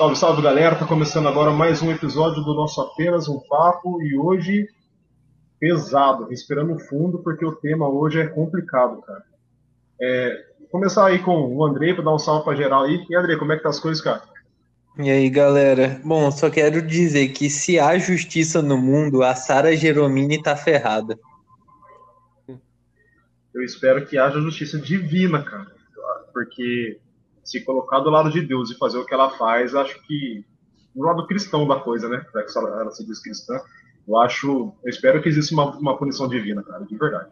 Salve, salve galera, tá começando agora mais um episódio do nosso Apenas um Papo e hoje pesado, respirando fundo porque o tema hoje é complicado, cara. É, começar aí com o Andrei para dar um salve pra geral aí. E Andrei, como é que tá as coisas, cara? E aí, galera? Bom, só quero dizer que se há justiça no mundo, a Sara Geromini tá ferrada. Eu espero que haja justiça divina, cara. Porque se colocar do lado de Deus e fazer o que ela faz, acho que no lado cristão da coisa, né? Já que ela se diz cristã, eu acho, eu espero que exista uma, uma punição divina, cara, de verdade.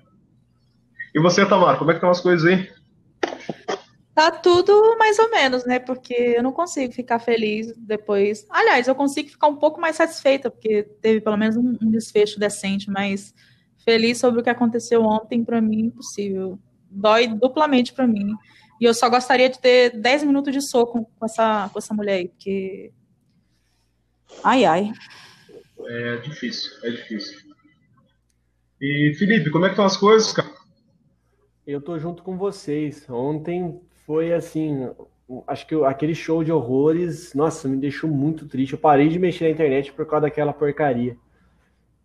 E você, Tamara, como é que estão as coisas aí? Tá tudo mais ou menos, né? Porque eu não consigo ficar feliz depois. Aliás, eu consigo ficar um pouco mais satisfeita, porque teve pelo menos um, um desfecho decente, mas feliz sobre o que aconteceu ontem, para mim, impossível. Dói duplamente para mim. E eu só gostaria de ter 10 minutos de soco com essa, com essa mulher aí, porque. Ai, ai. É difícil, é difícil. E, Felipe, como é que estão as coisas, cara? Eu tô junto com vocês. Ontem foi assim, acho que aquele show de horrores, nossa, me deixou muito triste. Eu parei de mexer na internet por causa daquela porcaria.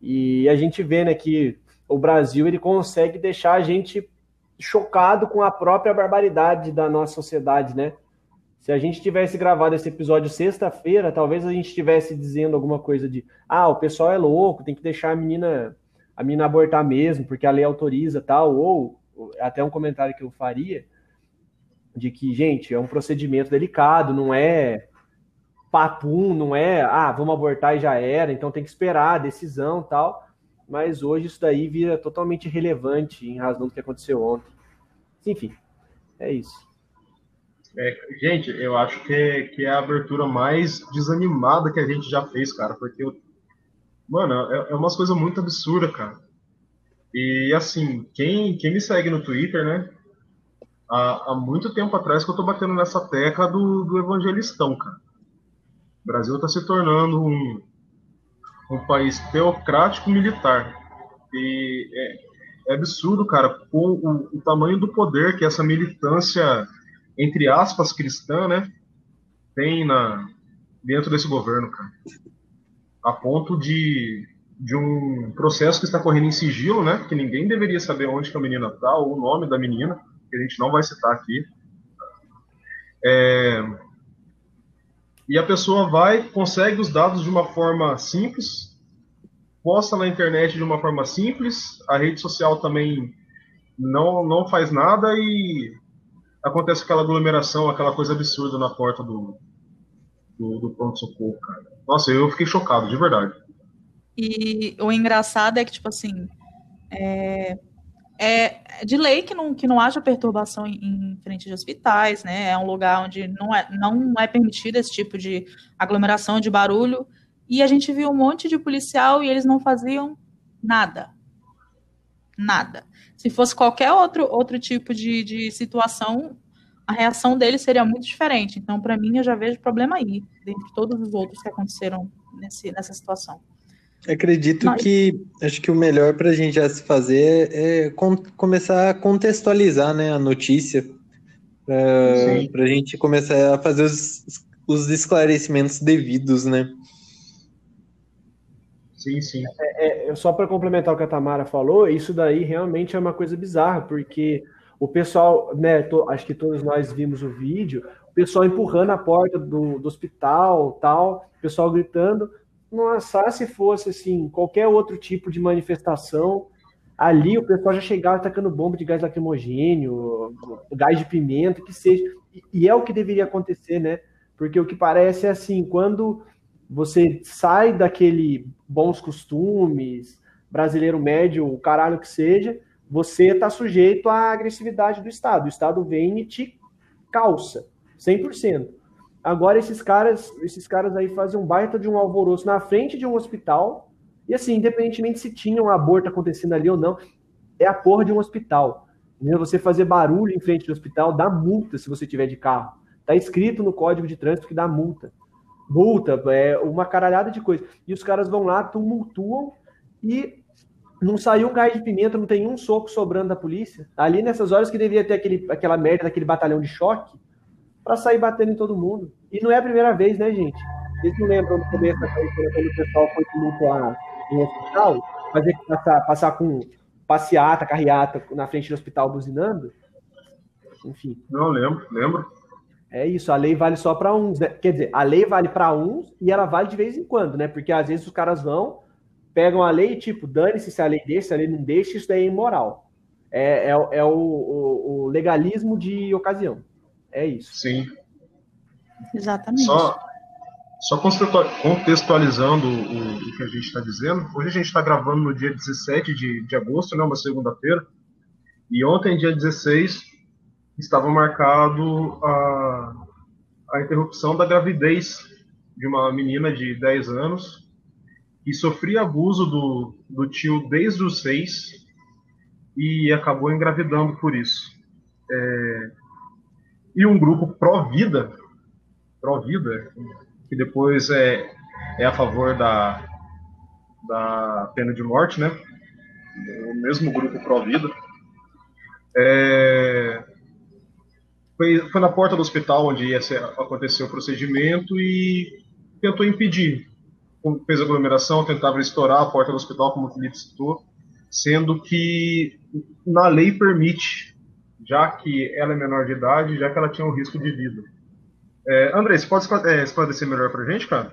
E a gente vê, né, que o Brasil ele consegue deixar a gente chocado com a própria barbaridade da nossa sociedade, né? Se a gente tivesse gravado esse episódio sexta-feira, talvez a gente estivesse dizendo alguma coisa de ah, o pessoal é louco, tem que deixar a menina a menina abortar mesmo, porque a lei autoriza tal, ou até um comentário que eu faria de que, gente, é um procedimento delicado, não é papum, não é, ah, vamos abortar e já era, então tem que esperar a decisão tal. Mas hoje isso daí vira totalmente irrelevante em razão do que aconteceu ontem. Enfim, é isso. É, gente, eu acho que é, que é a abertura mais desanimada que a gente já fez, cara, porque, eu, mano, é, é umas coisas muito absurdas, cara. E, assim, quem, quem me segue no Twitter, né, há, há muito tempo atrás que eu tô batendo nessa tecla do, do evangelistão, cara. O Brasil tá se tornando um, um país teocrático militar. E é, é absurdo, cara, com o, o, tamanho do poder que essa militância, entre aspas, cristã, né, tem na, dentro desse governo, cara. A ponto de, de um processo que está correndo em sigilo, né, que ninguém deveria saber onde que a menina está, ou o nome da menina, que a gente não vai citar aqui. É, e a pessoa vai, consegue os dados de uma forma simples, posta na internet de uma forma simples, a rede social também não, não faz nada e acontece aquela aglomeração, aquela coisa absurda na porta do, do, do pronto-socorro, cara. Nossa, eu fiquei chocado, de verdade. E o engraçado é que, tipo assim, é, é de lei que não, que não haja perturbação em, em, frente de hospitais, né? É um lugar onde não é, não é permitido esse tipo de aglomeração de barulho. E a gente viu um monte de policial e eles não faziam nada. Nada. Se fosse qualquer outro, outro tipo de, de situação, a reação deles seria muito diferente. Então, para mim, eu já vejo problema aí, dentre todos os outros que aconteceram nesse, nessa situação. Acredito Mas... que acho que o melhor para a gente já se fazer é com, começar a contextualizar né, a notícia para a gente começar a fazer os, os esclarecimentos devidos, né? Sim, sim. É, é, só para complementar o que a Tamara falou, isso daí realmente é uma coisa bizarra, porque o pessoal, né, to, acho que todos nós vimos o vídeo, o pessoal empurrando a porta do, do hospital, tal, o pessoal gritando, nossa, se fosse assim, qualquer outro tipo de manifestação, ali o pessoal já chegava atacando bomba de gás lacrimogênio, gás de pimenta, que seja. E é o que deveria acontecer, né? Porque o que parece é assim, quando você sai daquele bons costumes, brasileiro médio, o caralho que seja, você está sujeito à agressividade do Estado. O Estado vem e te calça, 100%. Agora esses caras, esses caras aí fazem um baita de um alvoroço na frente de um hospital. E assim, independentemente se tinha um aborto acontecendo ali ou não, é a porra de um hospital. Você fazer barulho em frente do hospital dá multa se você tiver de carro. Tá escrito no código de trânsito que dá multa. Multa, é uma caralhada de coisa. E os caras vão lá, tumultuam e não saiu um gás de pimenta, não tem um soco sobrando da polícia. Ali nessas horas que devia ter aquele, aquela merda daquele batalhão de choque, para sair batendo em todo mundo. E não é a primeira vez, né, gente? Vocês não lembram no começo da quando o pessoal foi tumultuar em hospital, fazer passar, passar com passeata, carreata na frente do hospital buzinando? Enfim. Não, lembro, lembro. É isso, a lei vale só para uns, né? Quer dizer, a lei vale para uns e ela vale de vez em quando, né? Porque às vezes os caras vão, pegam a lei e, tipo, dane-se se a lei deixa, se a lei não deixa, isso daí é imoral. É, é, é o, o, o, legalismo de ocasião. É isso. Sim. Exatamente. Só, só contextualizando o, o que a gente está dizendo, hoje a gente está gravando no dia 17 de, de agosto, né, uma segunda-feira, e ontem, dia 16, estava marcado a, a interrupção da gravidez de uma menina de 10 anos que sofria abuso do, do tio desde os 6 e acabou engravidando por isso. É, e um grupo pró-vida, pró-vida, que depois é, é a favor da, da pena de morte, né? O mesmo grupo pró-vida. É, foi, foi na porta do hospital onde ia ser, aconteceu o procedimento e tentou impedir. Fez aglomeração, tentava estourar a porta do hospital, como o Felipe citou, sendo que na lei permite, já que ela é menor de idade, já que ela tinha um risco de vida. É, André, você pode é, esclarecer melhor para a gente, cara?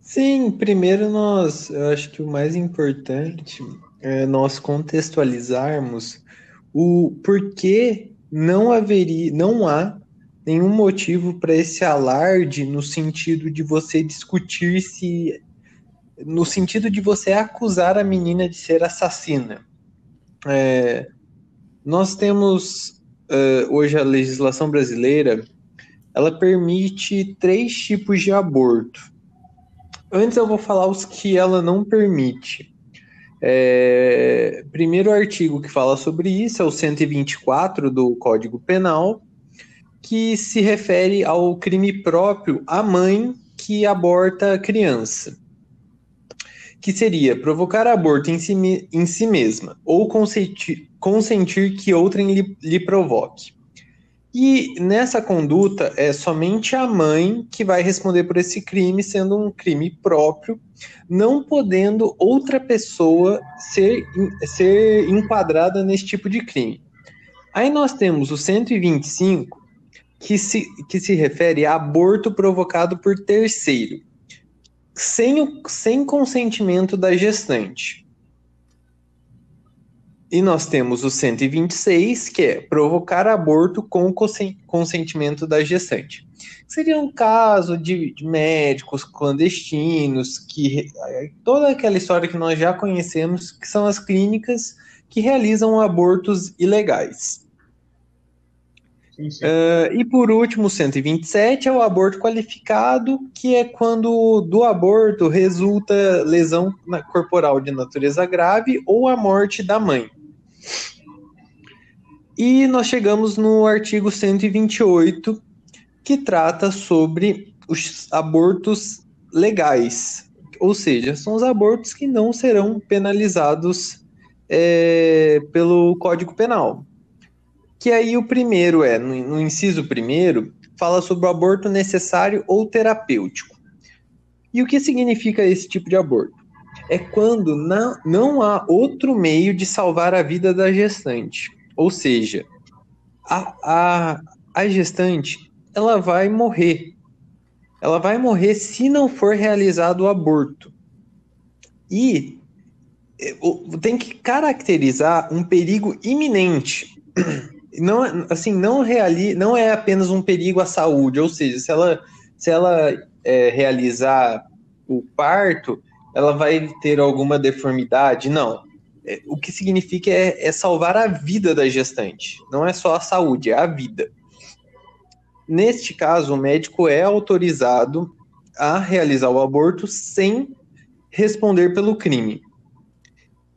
Sim, primeiro nós, eu acho que o mais importante é nós contextualizarmos o porquê não haveria, não há nenhum motivo para esse alarde no sentido de você discutir se no sentido de você acusar a menina de ser assassina. É, nós temos uh, hoje a legislação brasileira, ela permite três tipos de aborto. Antes eu vou falar os que ela não permite. É, primeiro artigo que fala sobre isso é o 124 do Código Penal, que se refere ao crime próprio à mãe que aborta a criança, que seria provocar aborto em si, em si mesma ou consentir, consentir que outrem lhe, lhe provoque. E nessa conduta é somente a mãe que vai responder por esse crime, sendo um crime próprio, não podendo outra pessoa ser, ser enquadrada nesse tipo de crime. Aí nós temos o 125, que se, que se refere a aborto provocado por terceiro, sem, o, sem consentimento da gestante. E nós temos o 126, que é provocar aborto com consentimento da gestante. Seria um caso de, de médicos clandestinos, que toda aquela história que nós já conhecemos, que são as clínicas que realizam abortos ilegais. Uh, e por último, o 127 é o aborto qualificado, que é quando do aborto resulta lesão corporal de natureza grave ou a morte da mãe. E nós chegamos no artigo 128, que trata sobre os abortos legais, ou seja, são os abortos que não serão penalizados é, pelo Código Penal. Que aí o primeiro é, no, no inciso primeiro, fala sobre o aborto necessário ou terapêutico. E o que significa esse tipo de aborto? É quando não, não há outro meio de salvar a vida da gestante. Ou seja, a, a, a gestante ela vai morrer. Ela vai morrer se não for realizado o aborto. E é, tem que caracterizar um perigo iminente. Não, assim, não, reali, não é apenas um perigo à saúde, ou seja, se ela, se ela é, realizar o parto, ela vai ter alguma deformidade? Não. É, o que significa é, é salvar a vida da gestante. Não é só a saúde, é a vida. Neste caso, o médico é autorizado a realizar o aborto sem responder pelo crime.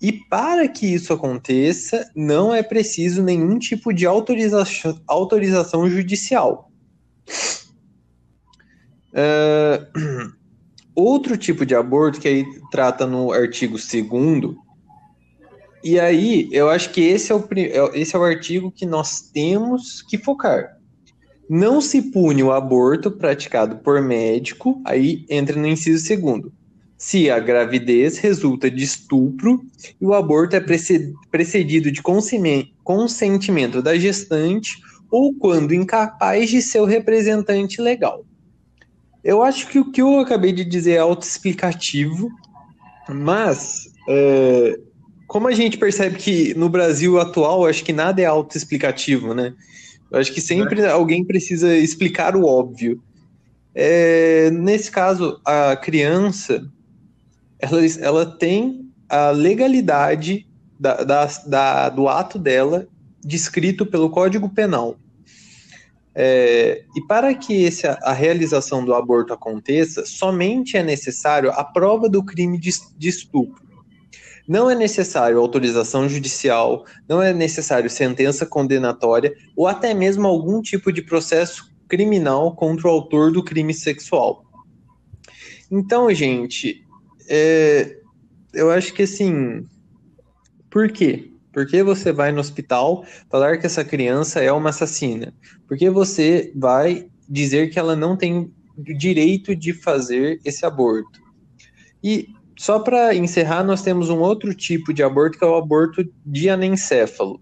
E para que isso aconteça, não é preciso nenhum tipo de autorização, autorização judicial. Uh, outro tipo de aborto que aí trata no artigo 2 e aí eu acho que esse é, o, é esse é o artigo que nós temos que focar. Não se pune o aborto praticado por médico, aí entra no inciso segundo. Se a gravidez resulta de estupro e o aborto é precedido de consentimento da gestante ou quando incapaz de seu representante legal. Eu acho que o que eu acabei de dizer é autoexplicativo, mas é, como a gente percebe que no Brasil atual, acho que nada é autoexplicativo, né? Eu acho que sempre é. alguém precisa explicar o óbvio. É, nesse caso, a criança, ela, ela tem a legalidade da, da, da, do ato dela descrito pelo Código Penal. É, e para que esse, a realização do aborto aconteça, somente é necessário a prova do crime de, de estupro. Não é necessário autorização judicial, não é necessário sentença condenatória ou até mesmo algum tipo de processo criminal contra o autor do crime sexual. Então, gente, é, eu acho que assim, por quê? Por que você vai no hospital falar que essa criança é uma assassina? Por que você vai dizer que ela não tem direito de fazer esse aborto? E só para encerrar, nós temos um outro tipo de aborto que é o aborto de anencéfalo,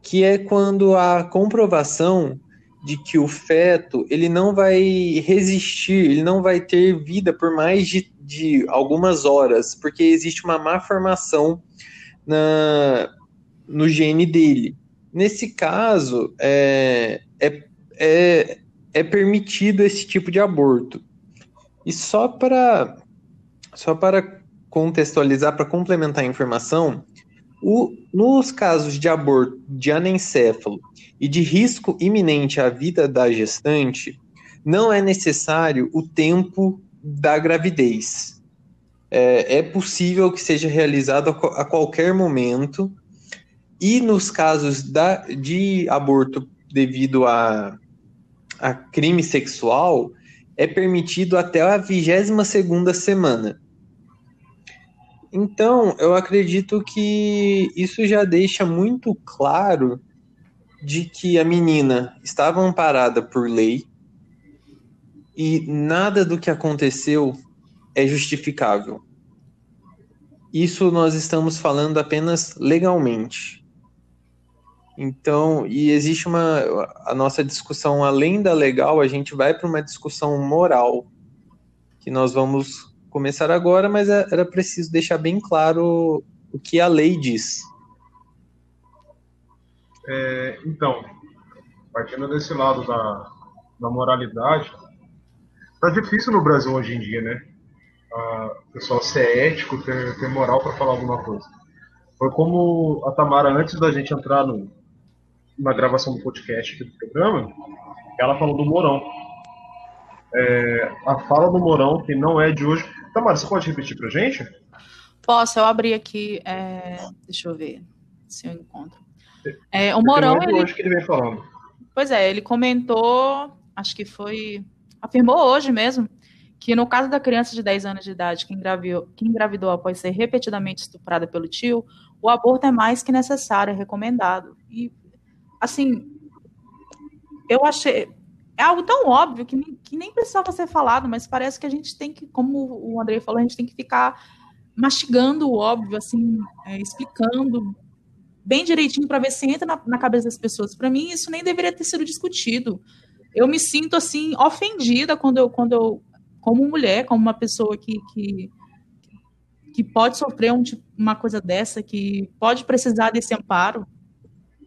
que é quando a comprovação de que o feto ele não vai resistir, ele não vai ter vida por mais de, de algumas horas, porque existe uma má formação na, no gene dele. Nesse caso, é, é, é, é permitido esse tipo de aborto. E só para só para contextualizar, para complementar a informação, o, nos casos de aborto de anencéfalo e de risco iminente à vida da gestante, não é necessário o tempo da gravidez. É, é possível que seja realizado a, a, qualquer momento, e nos casos da, de aborto devido a, a crime sexual, é permitido até a 22 segunda semana. Então, eu acredito que isso já deixa muito claro de que a menina estava amparada por lei e nada do que aconteceu é justificável. Isso nós estamos falando apenas legalmente. Então, e existe uma a nossa discussão além da legal, a gente vai para uma discussão moral que nós vamos começar agora, mas é, era preciso deixar bem claro o que a lei diz. É, então, partindo desse lado da, da moralidade, tá difícil no Brasil hoje em dia, né? o pessoal ser ético, ter, ter moral para falar alguma coisa. Foi como a Tamara, antes da gente entrar no, na gravação do podcast aqui do programa, ela falou do Morão. É, a fala do Morão, que não é de hoje, Tamara, você pode repetir para gente? Posso, eu abri aqui. É... Deixa eu ver se eu encontro. É, o Morão. Ele... Hoje que ele vem falando. Pois é, ele comentou, acho que foi. Afirmou hoje mesmo, que no caso da criança de 10 anos de idade que engravidou, que engravidou após ser repetidamente estuprada pelo tio, o aborto é mais que necessário, é recomendado. E, assim, eu achei é algo tão óbvio que, que nem precisava ser falado, mas parece que a gente tem que, como o Andrei falou, a gente tem que ficar mastigando o óbvio, assim, é, explicando bem direitinho para ver se entra na, na cabeça das pessoas. Para mim, isso nem deveria ter sido discutido. Eu me sinto, assim, ofendida quando eu, quando eu como mulher, como uma pessoa que, que, que pode sofrer um, uma coisa dessa, que pode precisar desse amparo,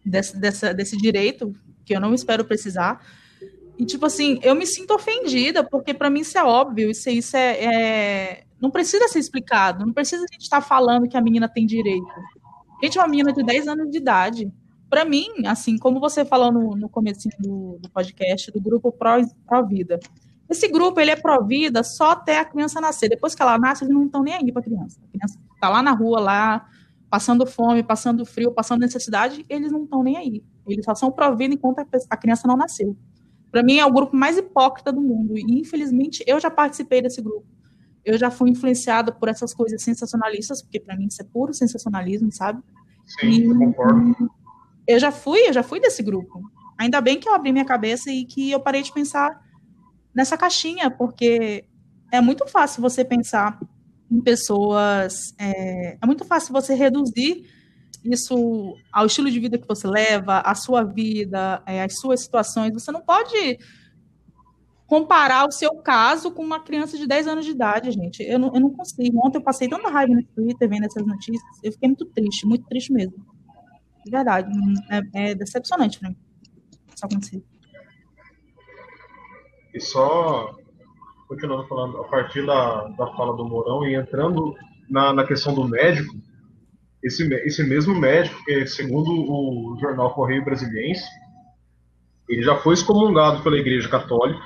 desse, dessa, desse direito, que eu não espero precisar, e, tipo assim, eu me sinto ofendida, porque para mim isso é óbvio, isso, isso é, é, Não precisa ser explicado, não precisa a gente estar tá falando que a menina tem direito. Gente, uma menina de 10 anos de idade. Para mim, assim, como você falou no, no começo do, do, podcast, do grupo Pró-Vida. Esse grupo, ele é pró-vida só até a criança nascer. Depois que ela nasce, eles não estão nem aí para a criança. A criança está lá na rua, lá, passando fome, passando frio, passando necessidade, eles não estão nem aí. Eles só são pró-vida enquanto a criança não nasceu. Para mim é o grupo mais hipócrita do mundo. E infelizmente eu já participei desse grupo. Eu já fui influenciada por essas coisas sensacionalistas, porque para mim isso é puro sensacionalismo, sabe? Sim, e, concordo. Eu já fui, eu já fui desse grupo. ainda bem que eu abri minha cabeça e que eu parei de pensar nessa caixinha, porque é muito fácil você pensar em pessoas, é, é muito fácil você reduzir isso ao estilo de vida que você leva, à sua vida, é, suas situações. Você não pode comparar o seu caso com uma criança de 10 anos de idade, gente. Eu não, eu não consigo. Ontem eu passei tanta raiva no Twitter vendo essas notícias. Eu fiquei muito triste, muito triste mesmo. De verdade. É, é decepcionante para mim. Isso acontecer. E só continuando falando, a partir da, da fala do Mourão e entrando na, na questão do médico, esse, esse mesmo médico, que segundo o jornal Correio Brasiliense, ele já foi excomungado pela Igreja Católica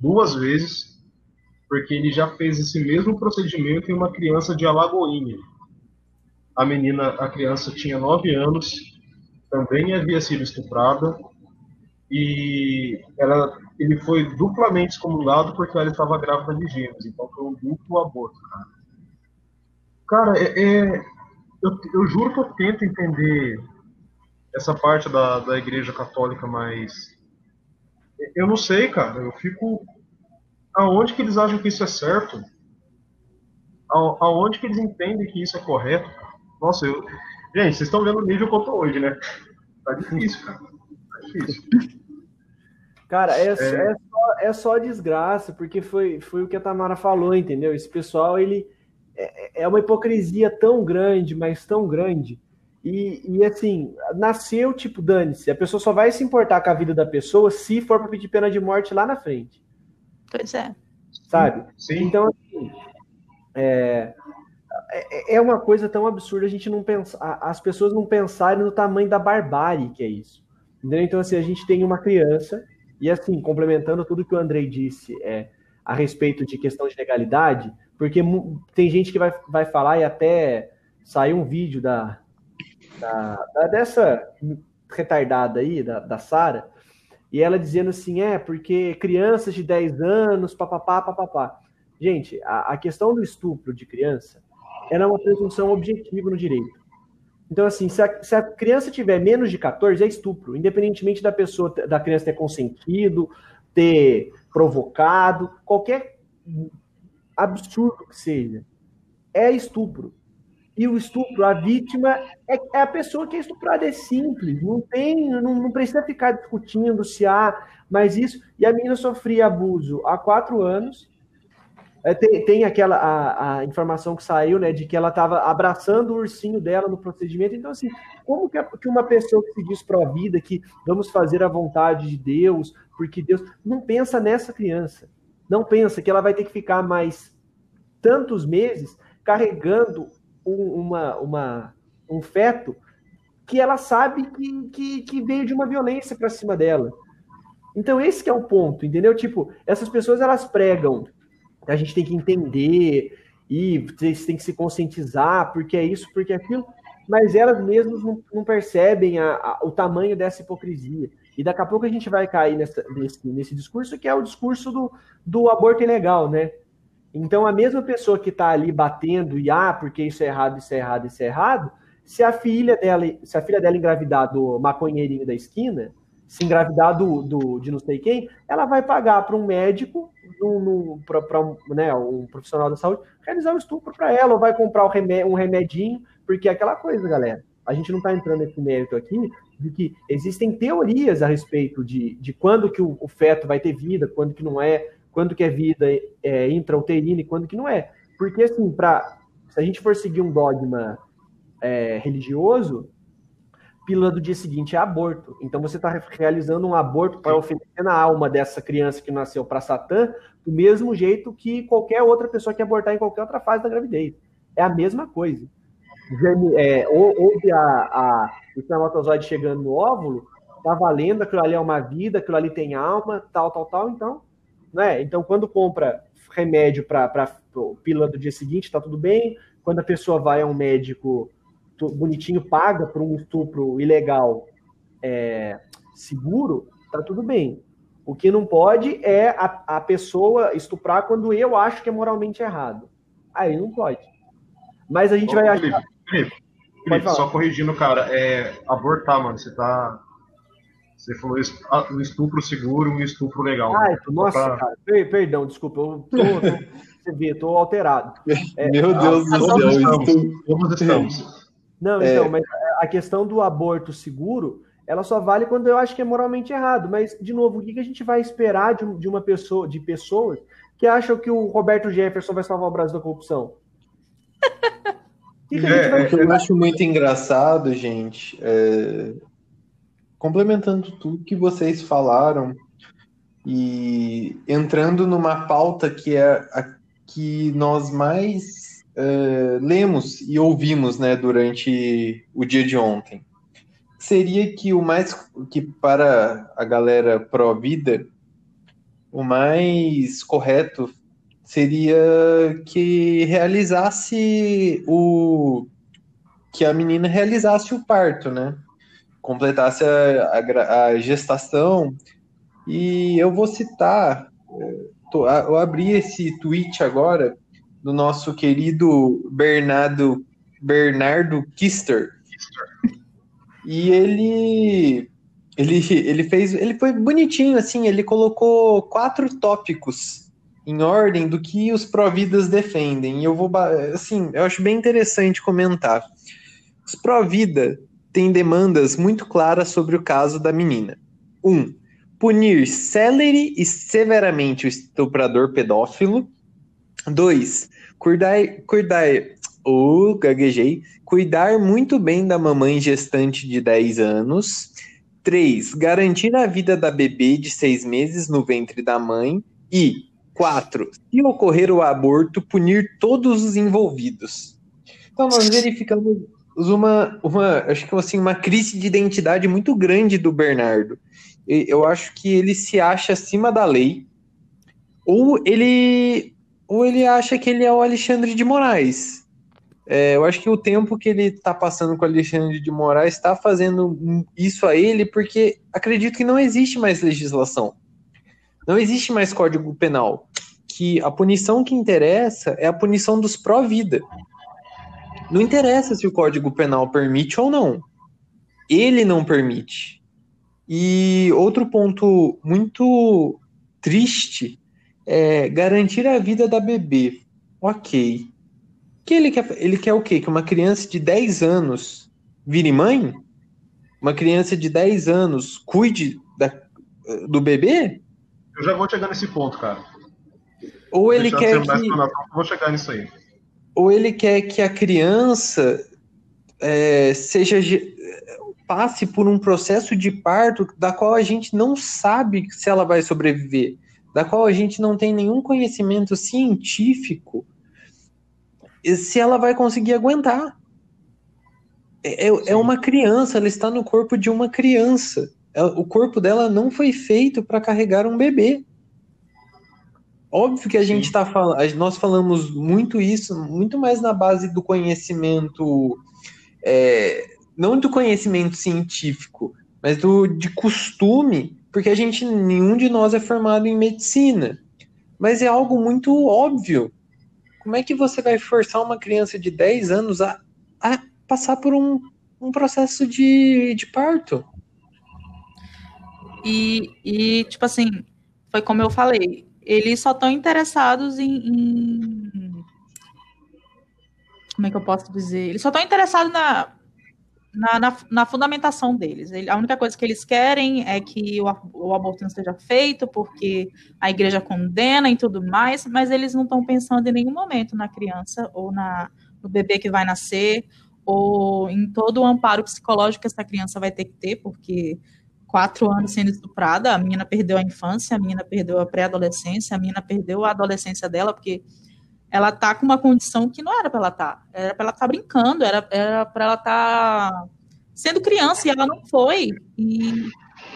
duas vezes, porque ele já fez esse mesmo procedimento em uma criança de Alagoinha. A menina, a criança tinha nove anos, também havia sido estuprada e ela, ele foi duplamente excomungado porque ela estava grávida de gêmeos, então foi um duplo aborto, cara. Cara, é, é eu, eu, juro que eu tento entender essa parte da, da igreja católica, mas eu não sei, cara. Eu fico. Aonde que eles acham que isso é certo? Aonde que eles entendem que isso é correto? Nossa, eu. Gente, vocês estão vendo o nível que eu tô hoje, né? Tá difícil, cara. Tá difícil. Cara, é, é... é, só, é só desgraça, porque foi, foi o que a Tamara falou, entendeu? Esse pessoal, ele é, é uma hipocrisia tão grande, mas tão grande, e, e assim, nasceu tipo, dane-se, a pessoa só vai se importar com a vida da pessoa se for para pedir pena de morte lá na frente. Pois é. Sabe? Sim. Então, assim, é, é, é uma coisa tão absurda a gente não pensar, as pessoas não pensarem no tamanho da barbárie que é isso. Entendeu? Então, assim, a gente tem uma criança, e assim, complementando tudo que o Andrei disse é, a respeito de questão de legalidade, porque tem gente que vai, vai falar, e até saiu um vídeo da, da, da dessa retardada aí, da, da Sara, e ela dizendo assim, é, porque crianças de 10 anos, papapá, papapá. Gente, a, a questão do estupro de criança, ela é uma presunção objetiva no direito. Então, assim, se a, se a, criança tiver menos de 14, é estupro, independentemente da pessoa, da criança ter consentido, ter provocado, qualquer absurdo que seja, é estupro. E o estupro, a vítima é, é, a pessoa que é estuprada, é simples, não tem, não, não precisa ficar discutindo se há, mas isso. E a menina sofria abuso há quatro anos. É, tem, tem aquela a, a, informação que saiu, né, de que ela estava abraçando o ursinho dela no procedimento. Então, assim, como que, que uma pessoa que se diz a vida que vamos fazer a vontade de Deus, porque Deus não pensa nessa criança, não pensa que ela vai ter que ficar mais tantos meses carregando um, uma, uma, um feto que ela sabe que, que, que veio de uma violência para cima dela. Então, esse que é o ponto, entendeu? Tipo, essas pessoas elas pregam, a gente tem que entender e vocês têm que se conscientizar, porque é isso, porque é aquilo, mas elas mesmas não, não percebem a, a, o tamanho dessa hipocrisia. E daqui a pouco a gente vai cair nessa, nesse, nesse discurso, que é o discurso do, do aborto ilegal, né? Então, a mesma pessoa que está ali batendo e ah, porque isso é errado, isso é errado, isso é errado, se a filha dela, se a filha dela engravidar do maconheirinho da esquina, se engravidar do, do de não sei quem, ela vai pagar para um médico, para um, né, um profissional da saúde, realizar um estupro para ela, ou vai comprar um, remédio, um remedinho, porque é aquela coisa, galera. A gente não está entrando nesse mérito aqui de que existem teorias a respeito de, de quando que o, o feto vai ter vida, quando que não é, quando que é vida é, intrauterina e quando que não é. Porque, assim, pra, se a gente for seguir um dogma é, religioso, pílula do dia seguinte é aborto. Então você está realizando um aborto para oferecer na alma dessa criança que nasceu para Satã, do mesmo jeito que qualquer outra pessoa que abortar em qualquer outra fase da gravidez. É a mesma coisa. É, houve a, a, o espermatozoide chegando no óvulo, tá valendo, aquilo ali é uma vida, aquilo ali tem alma, tal, tal, tal, então né? Então, quando compra remédio para pílula do dia seguinte, tá tudo bem. Quando a pessoa vai a um médico bonitinho, paga por um estupro ilegal é, seguro, tá tudo bem. O que não pode é a, a pessoa estuprar quando eu acho que é moralmente errado. Aí não pode. Mas a gente Ô, vai Felipe, achar. Felipe, Felipe só corrigindo, cara, é abortar, mano. Você tá Você falou ah, um estupro seguro, um estupro legal. Ai, nossa, pra... cara, per perdão, desculpa, eu tô, tô, você vê, tô alterado. É, Meu Deus do céu, Como estamos? Não, é... então, mas a questão do aborto seguro, ela só vale quando eu acho que é moralmente errado. Mas, de novo, o que a gente vai esperar de, uma pessoa, de pessoas que acham que o Roberto Jefferson vai salvar o Brasil da corrupção? O que, que é, o que eu acho muito engraçado, gente, é... complementando tudo que vocês falaram e entrando numa pauta que é a que nós mais uh, lemos e ouvimos né, durante o dia de ontem, seria que o mais que para a galera pró-vida, o mais correto seria que realizasse o que a menina realizasse o parto, né? Completasse a, a, a gestação. E eu vou citar, eu abri esse tweet agora do nosso querido Bernardo Bernardo Kister. E ele ele ele fez, ele foi bonitinho assim, ele colocou quatro tópicos em ordem do que os providas defendem. E eu vou, assim, eu acho bem interessante comentar. Os pró-vida têm demandas muito claras sobre o caso da menina. Um, punir celere e severamente o estuprador pedófilo. Dois, cuidar, cuidar, oh, gaguejei, cuidar muito bem da mamãe gestante de 10 anos. Três, garantir a vida da bebê de seis meses no ventre da mãe. E Quatro, se ocorrer o aborto, punir todos os envolvidos. Então nós verificamos uma, uma acho que assim, uma crise de identidade muito grande do Bernardo. Eu acho que ele se acha acima da lei, ou ele, ou ele acha que ele é o Alexandre de Moraes. É, eu acho que o tempo que ele está passando com o Alexandre de Moraes está fazendo isso a ele, porque acredito que não existe mais legislação. Não existe mais código penal. Que a punição que interessa é a punição dos pró-vida. Não interessa se o código penal permite ou não. Ele não permite. E outro ponto muito triste é garantir a vida da bebê. Ok. Que ele quer, ele quer o quê? Que uma criança de 10 anos vire mãe? Uma criança de 10 anos cuide da, do bebê? Eu já vou chegar nesse ponto, cara. Ou ele quer que. vou chegar nisso aí. Ou ele quer que a criança é, seja passe por um processo de parto da qual a gente não sabe se ela vai sobreviver, da qual a gente não tem nenhum conhecimento científico se ela vai conseguir aguentar. É, é, é uma criança, ela está no corpo de uma criança o corpo dela não foi feito para carregar um bebê. Óbvio que a gente está falando, nós falamos muito isso, muito mais na base do conhecimento, é, não do conhecimento científico, mas do de costume, porque a gente, nenhum de nós é formado em medicina. Mas é algo muito óbvio. Como é que você vai forçar uma criança de 10 anos a, a passar por um, um processo de, de parto? E, e, tipo assim, foi como eu falei, eles só estão interessados em, em, Como é que eu posso dizer? Eles só estão interessados na, na, na, na, fundamentação deles. A única coisa que eles querem é que o, o aborto não seja feito, porque a igreja condena e tudo mais, mas eles não estão pensando em nenhum momento na criança ou na, no bebê que vai nascer, ou em todo o amparo psicológico que essa criança vai ter que ter, porque quatro anos sendo estuprada, a menina perdeu a infância, a menina perdeu a pré-adolescência, a menina perdeu a adolescência dela, porque ela tá com uma condição que não era para ela estar. Tá. Era para ela estar tá brincando, era, para ela estar tá sendo criança e ela não foi. E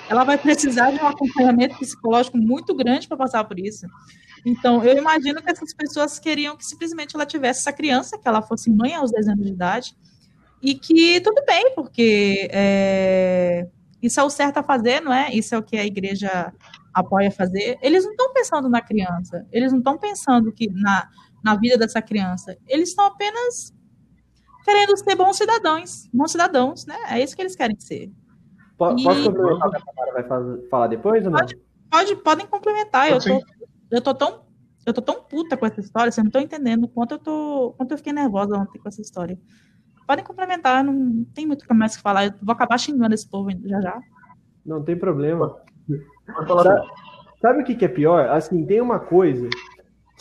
ela vai precisar de um acompanhamento psicológico muito grande para passar por isso. Então, eu imagino que essas pessoas queriam que simplesmente ela tivesse essa criança, que ela fosse mãe aos 10 anos de idade, e que tudo bem, porque é, isso é o certo a fazer, não é? Isso é o que a igreja apoia fazer. Eles não estão pensando na criança, eles não estão pensando que na, na vida dessa criança. Eles estão apenas querendo ser bons cidadãos, bons cidadãos, né? É isso que eles querem ser. Posso complementar o que a Tamara vai falar depois ou não? Pode, pode podem complementar. Eu tô, eu tô tão eu tô tão puta com essa história, vocês não estão entendendo quanto eu tô. quanto eu fiquei nervosa ontem com essa história. Podem complementar, não tem muito mais que falar. Eu vou acabar xingando esse povo já já. Não tem problema. Sabe, sabe o que, que é pior? Assim, tem uma coisa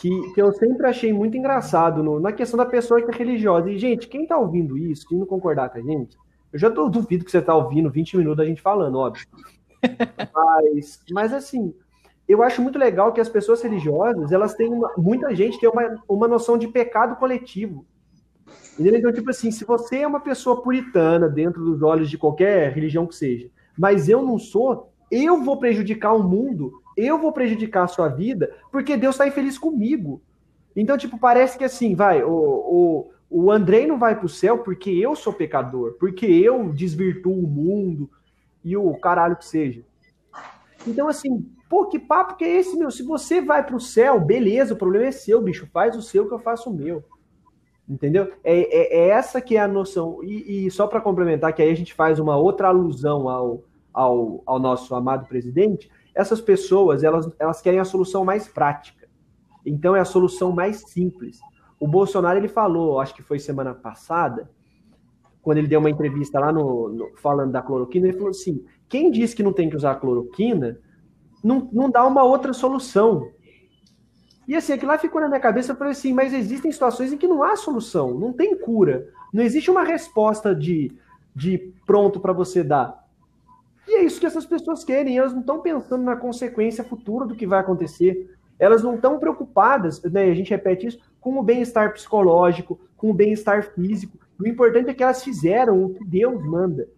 que, que eu sempre achei muito engraçado no, na questão da pessoa que é religiosa. E, gente, quem tá ouvindo isso, quem não concordar com a gente, eu já tô, duvido que você tá ouvindo 20 minutos da gente falando, óbvio. mas, mas assim, eu acho muito legal que as pessoas religiosas, elas têm uma, muita gente tem uma, uma noção de pecado coletivo. Entendeu? Então, tipo assim, se você é uma pessoa puritana dentro dos olhos de qualquer religião que seja, mas eu não sou, eu vou prejudicar o mundo, eu vou prejudicar a sua vida, porque Deus está infeliz comigo. Então, tipo, parece que assim, vai, o, o, o Andrei não vai para o céu porque eu sou pecador, porque eu desvirtuo o mundo e o caralho que seja. Então, assim, Pô, que papo que é esse, meu? Se você vai pro céu, beleza, o problema é seu, bicho. Faz o seu que eu faço o meu. Entendeu? É, é, é essa que é a noção. E, e só para complementar, que aí a gente faz uma outra alusão ao, ao, ao nosso amado presidente, essas pessoas, elas, elas querem a solução mais prática. Então é a solução mais simples. O Bolsonaro, ele falou, acho que foi semana passada, quando ele deu uma entrevista lá no, no falando da cloroquina, ele falou assim: quem diz que não tem que usar cloroquina não, não dá uma outra solução. E assim, aquilo lá ficou na minha cabeça, eu falei assim, mas existem situações em que não há solução, não tem cura, não existe uma resposta de, de pronto para você dar. E é isso que essas pessoas querem, elas não estão pensando na consequência futura do que vai acontecer, elas não estão preocupadas, né, a gente repete isso, com o bem-estar psicológico, com o bem-estar físico. O importante é que elas fizeram o que Deus manda.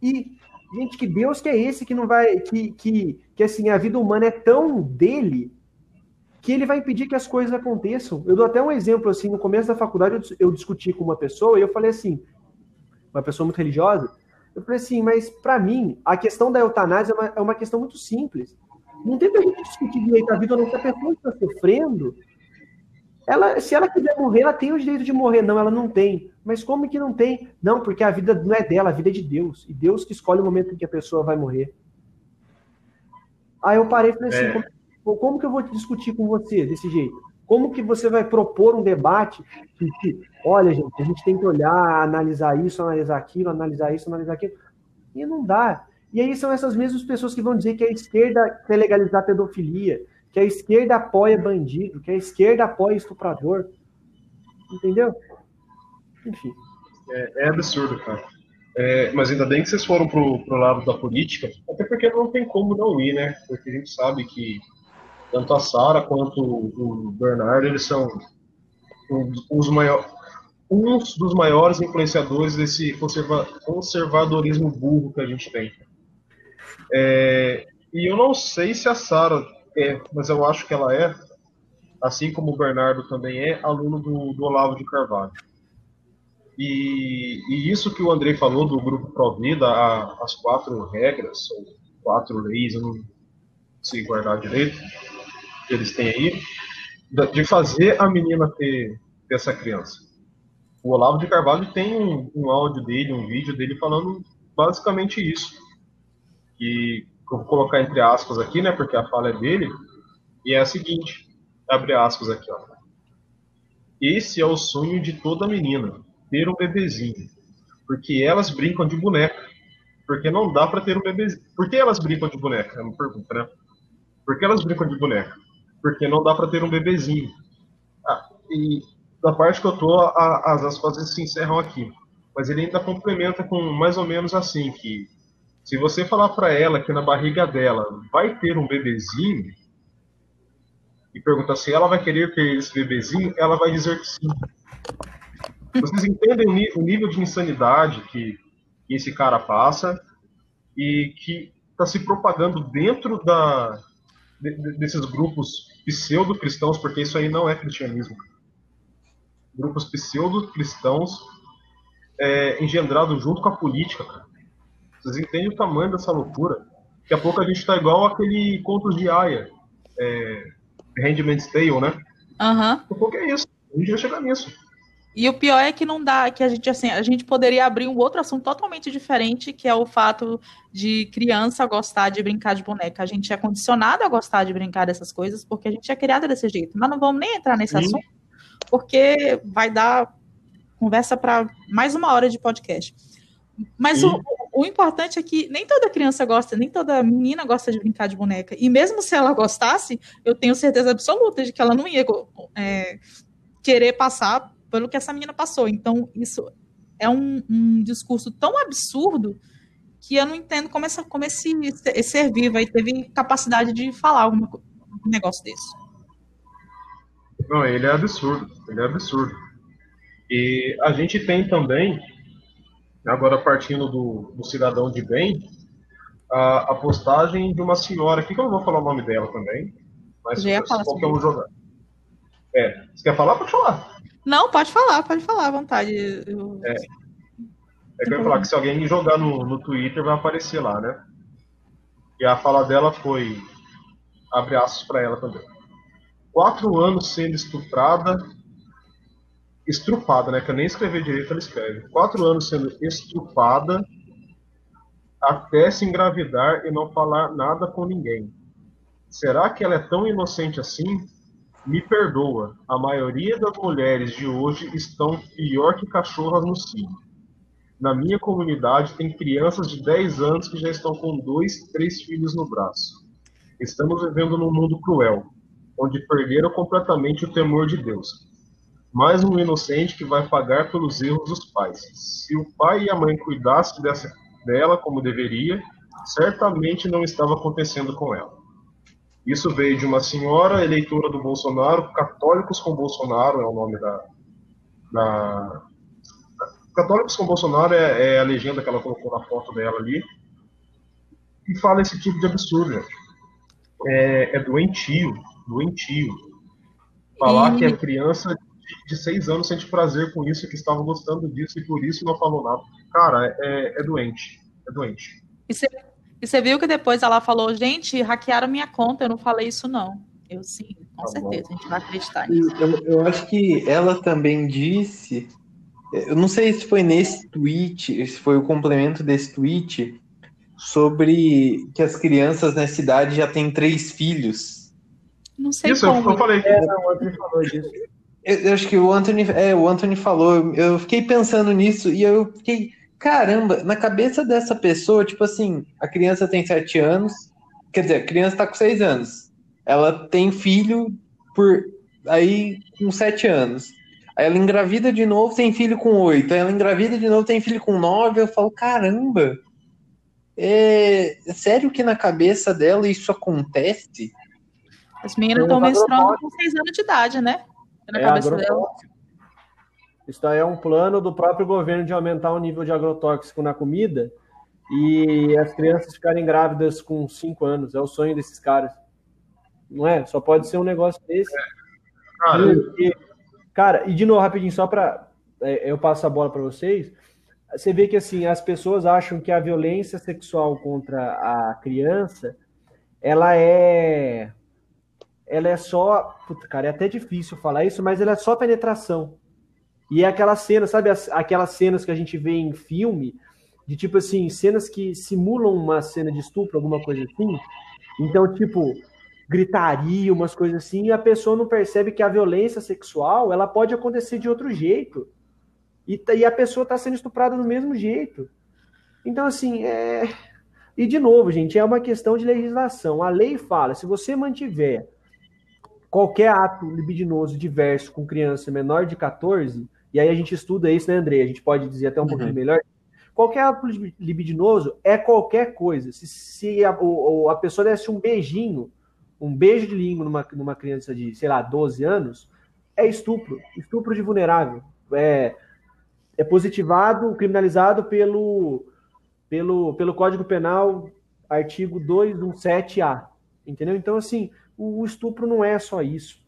E Gente, que Deus que é esse que não vai. Que, que, que assim, a vida humana é tão dele que ele vai impedir que as coisas aconteçam. Eu dou até um exemplo, assim, no começo da faculdade eu, eu discuti com uma pessoa e eu falei assim, uma pessoa muito religiosa, eu falei assim, mas para mim, a questão da eutanásia é uma, é uma questão muito simples. Não tem pra gente discutir direito da vida ou não, se a pessoa está sofrendo, ela, se ela quiser morrer, ela tem o direito de morrer. Não, ela não tem. Mas como que não tem? Não, porque a vida não é dela, a vida é de Deus. E Deus que escolhe o momento em que a pessoa vai morrer. Aí eu parei e falei assim, é. como, como, que eu vou discutir com você desse jeito? Como que você vai propor um debate que, que, olha, gente, a gente tem que olhar, analisar isso, analisar aquilo, analisar isso, analisar aquilo. E não dá. E aí são essas mesmas pessoas que vão dizer que a esquerda quer legalizar pedofilia, que a esquerda apoia bandido, que a esquerda apoia estuprador. Entendeu? Enfim. É, é absurdo, cara. É, mas ainda bem que vocês foram pro, pro lado da política, até porque não tem como não ir, né? Porque a gente sabe que tanto a Sara quanto o Bernardo, eles são os maiores, uns dos maiores influenciadores desse conserva, conservadorismo burro que a gente tem. É, e eu não sei se a Sara é, mas eu acho que ela é, assim como o Bernardo também é, aluno do, do Olavo de Carvalho. E, e, isso que o Andrei falou do grupo Provida, as quatro regras, ou quatro leis, eu não sei guardar direito, que eles têm aí, de fazer a menina ter, ter essa criança. O Olavo de Carvalho tem um, um áudio dele, um vídeo dele falando basicamente isso. Que eu vou colocar entre aspas aqui, né, porque a fala é dele, e é a seguinte, abre aspas aqui, ó. Esse é o sonho de toda menina, ter um bebezinho, porque elas brincam de boneca, porque não dá para ter um bebezinho. Por que elas brincam de boneca? É uma pergunta, né? Por que elas brincam de boneca? Porque não dá para ter um bebezinho. Ah, e da parte que eu tô, a, as aspas se encerram aqui. Mas ele ainda complementa com mais ou menos assim, que se você falar para ela que na barriga dela vai ter um bebezinho e perguntar se ela vai querer ter esse bebezinho, ela vai dizer que sim. Vocês entendem o nível de insanidade que esse cara passa e que está se propagando dentro da, desses grupos pseudo-cristãos, porque isso aí não é cristianismo. Grupos pseudo-cristãos é, engendrados junto com a política, cara. Vocês entendem o tamanho dessa loucura? Daqui a pouco a gente tá igual aquele conto de Aya, é, Handmaid's Tale, né? Aham. Uhum. Daqui a pouco é isso. A gente vai chegar nisso. E o pior é que não dá, que a gente assim, a gente poderia abrir um outro assunto totalmente diferente, que é o fato de criança gostar de brincar de boneca. A gente é condicionado a gostar de brincar dessas coisas porque a gente é criado desse jeito. Mas não vamos nem entrar nesse Sim. assunto, porque vai dar conversa para mais uma hora de podcast. Mas o, o, importante é que nem toda criança gosta, nem toda menina gosta de brincar de boneca. E mesmo se ela gostasse, eu tenho certeza absoluta de que ela não ia é, querer passar pelo que essa menina passou. Então, isso é um, um discurso tão absurdo que eu não entendo como, essa, como esse, esse ser vivo aí teve capacidade de falar alguma, um negócio desse. Não, ele é absurdo, ele é absurdo. E a gente tem também, agora partindo do, do cidadão de bem, a, a, postagem de uma senhora aqui, que eu não vou falar o nome dela também, mas falar qualquer um jogar. É, você quer falar? Pode falar. Não, pode falar, pode falar à vontade. Eu... É. É que eu ia falar que se alguém jogar no, no Twitter vai aparecer lá, né? E a fala dela foi. Abre aspas para ela também. Quatro anos sendo estuprada. Estrupada, né? Que eu nem escrever direito, ela escreve. Quatro anos sendo estrupada até se engravidar e não falar nada com ninguém. Será que ela é tão inocente assim? Me perdoa, a maioria das mulheres de hoje estão pior que cachorras no cio. Na minha comunidade tem crianças de 10 anos que já estão com dois, três filhos no braço. Estamos vivendo num mundo cruel, onde perderam completamente o temor de Deus. Mais um inocente que vai pagar pelos erros dos pais. Se o pai e a mãe cuidassem dessa, dela como deveria, certamente não estava acontecendo com ela. Isso veio de uma senhora eleitora do Bolsonaro, Católicos com Bolsonaro é o nome da. da... Católicos com Bolsonaro é, é, a legenda que ela colocou na foto dela ali. E fala esse tipo de absurdo. É, é doentio, doentio. Falar e... que a criança de seis anos sente prazer com isso, que estava gostando disso e por isso não falou nada. Cara, é, é doente. É doente. E você e você viu que depois ela falou, gente, hackearam minha conta, eu não falei isso não. Eu sim, com tá certeza, bom. a gente vai acreditar nisso. Eu, eu acho que ela também disse, eu não sei se foi nesse tweet, se foi o complemento desse tweet, sobre que as crianças na cidade já têm três filhos. Não sei Isso, como. eu falei. É, não, o Anthony falou disso. Eu, eu, acho que o Anthony, é, o Anthony falou, eu fiquei pensando nisso e eu fiquei caramba, na cabeça dessa pessoa, tipo assim, a criança tem sete anos, quer dizer, a criança tá com seis anos. Ela tem filho por aí com sete anos. Aí ela engravida de novo, tem filho com oito. Aí ela engravida de novo, tem filho com nove. Eu falo, caramba, é, é sério que na cabeça dela isso acontece? As meninas estão menstruando com seis anos de idade, né? Na é cabeça dela. Isso aí é um plano do próprio governo de aumentar o nível de agrotóxico na comida e as crianças ficarem grávidas com 5 anos. É o sonho desses caras. Não é? Só pode ser um negócio desse. Cara, e, cara, e de novo, rapidinho, só para é, eu passo a bola para vocês. Você vê que assim as pessoas acham que a violência sexual contra a criança ela é ela é só, puta, cara, é até difícil falar isso, mas ela é só penetração. E é aquela cena, sabe, aquelas cenas que a gente vê em filme, de tipo assim, cenas que simulam uma cena de estupro, alguma coisa assim. Então, tipo, gritaria, umas coisas assim, e a pessoa não percebe que a violência sexual, ela pode acontecer de outro jeito. E, e a pessoa está sendo estuprada do mesmo jeito. Então, assim, é. E de novo, gente, é uma questão de legislação. A lei fala: se você mantiver qualquer ato libidinoso diverso com criança menor de 14, e aí a gente estuda isso, né, André? A gente pode dizer até um uhum. pouquinho melhor. Qualquer ato libidinoso é qualquer coisa. Se, se a, a pessoa desse um beijinho, um beijo de língua numa, numa criança de, sei lá, 12 anos, é estupro. Estupro de vulnerável. É, é positivado, criminalizado pelo, pelo, pelo Código Penal, artigo 217A. Entendeu? Então, assim, o, o estupro não é só isso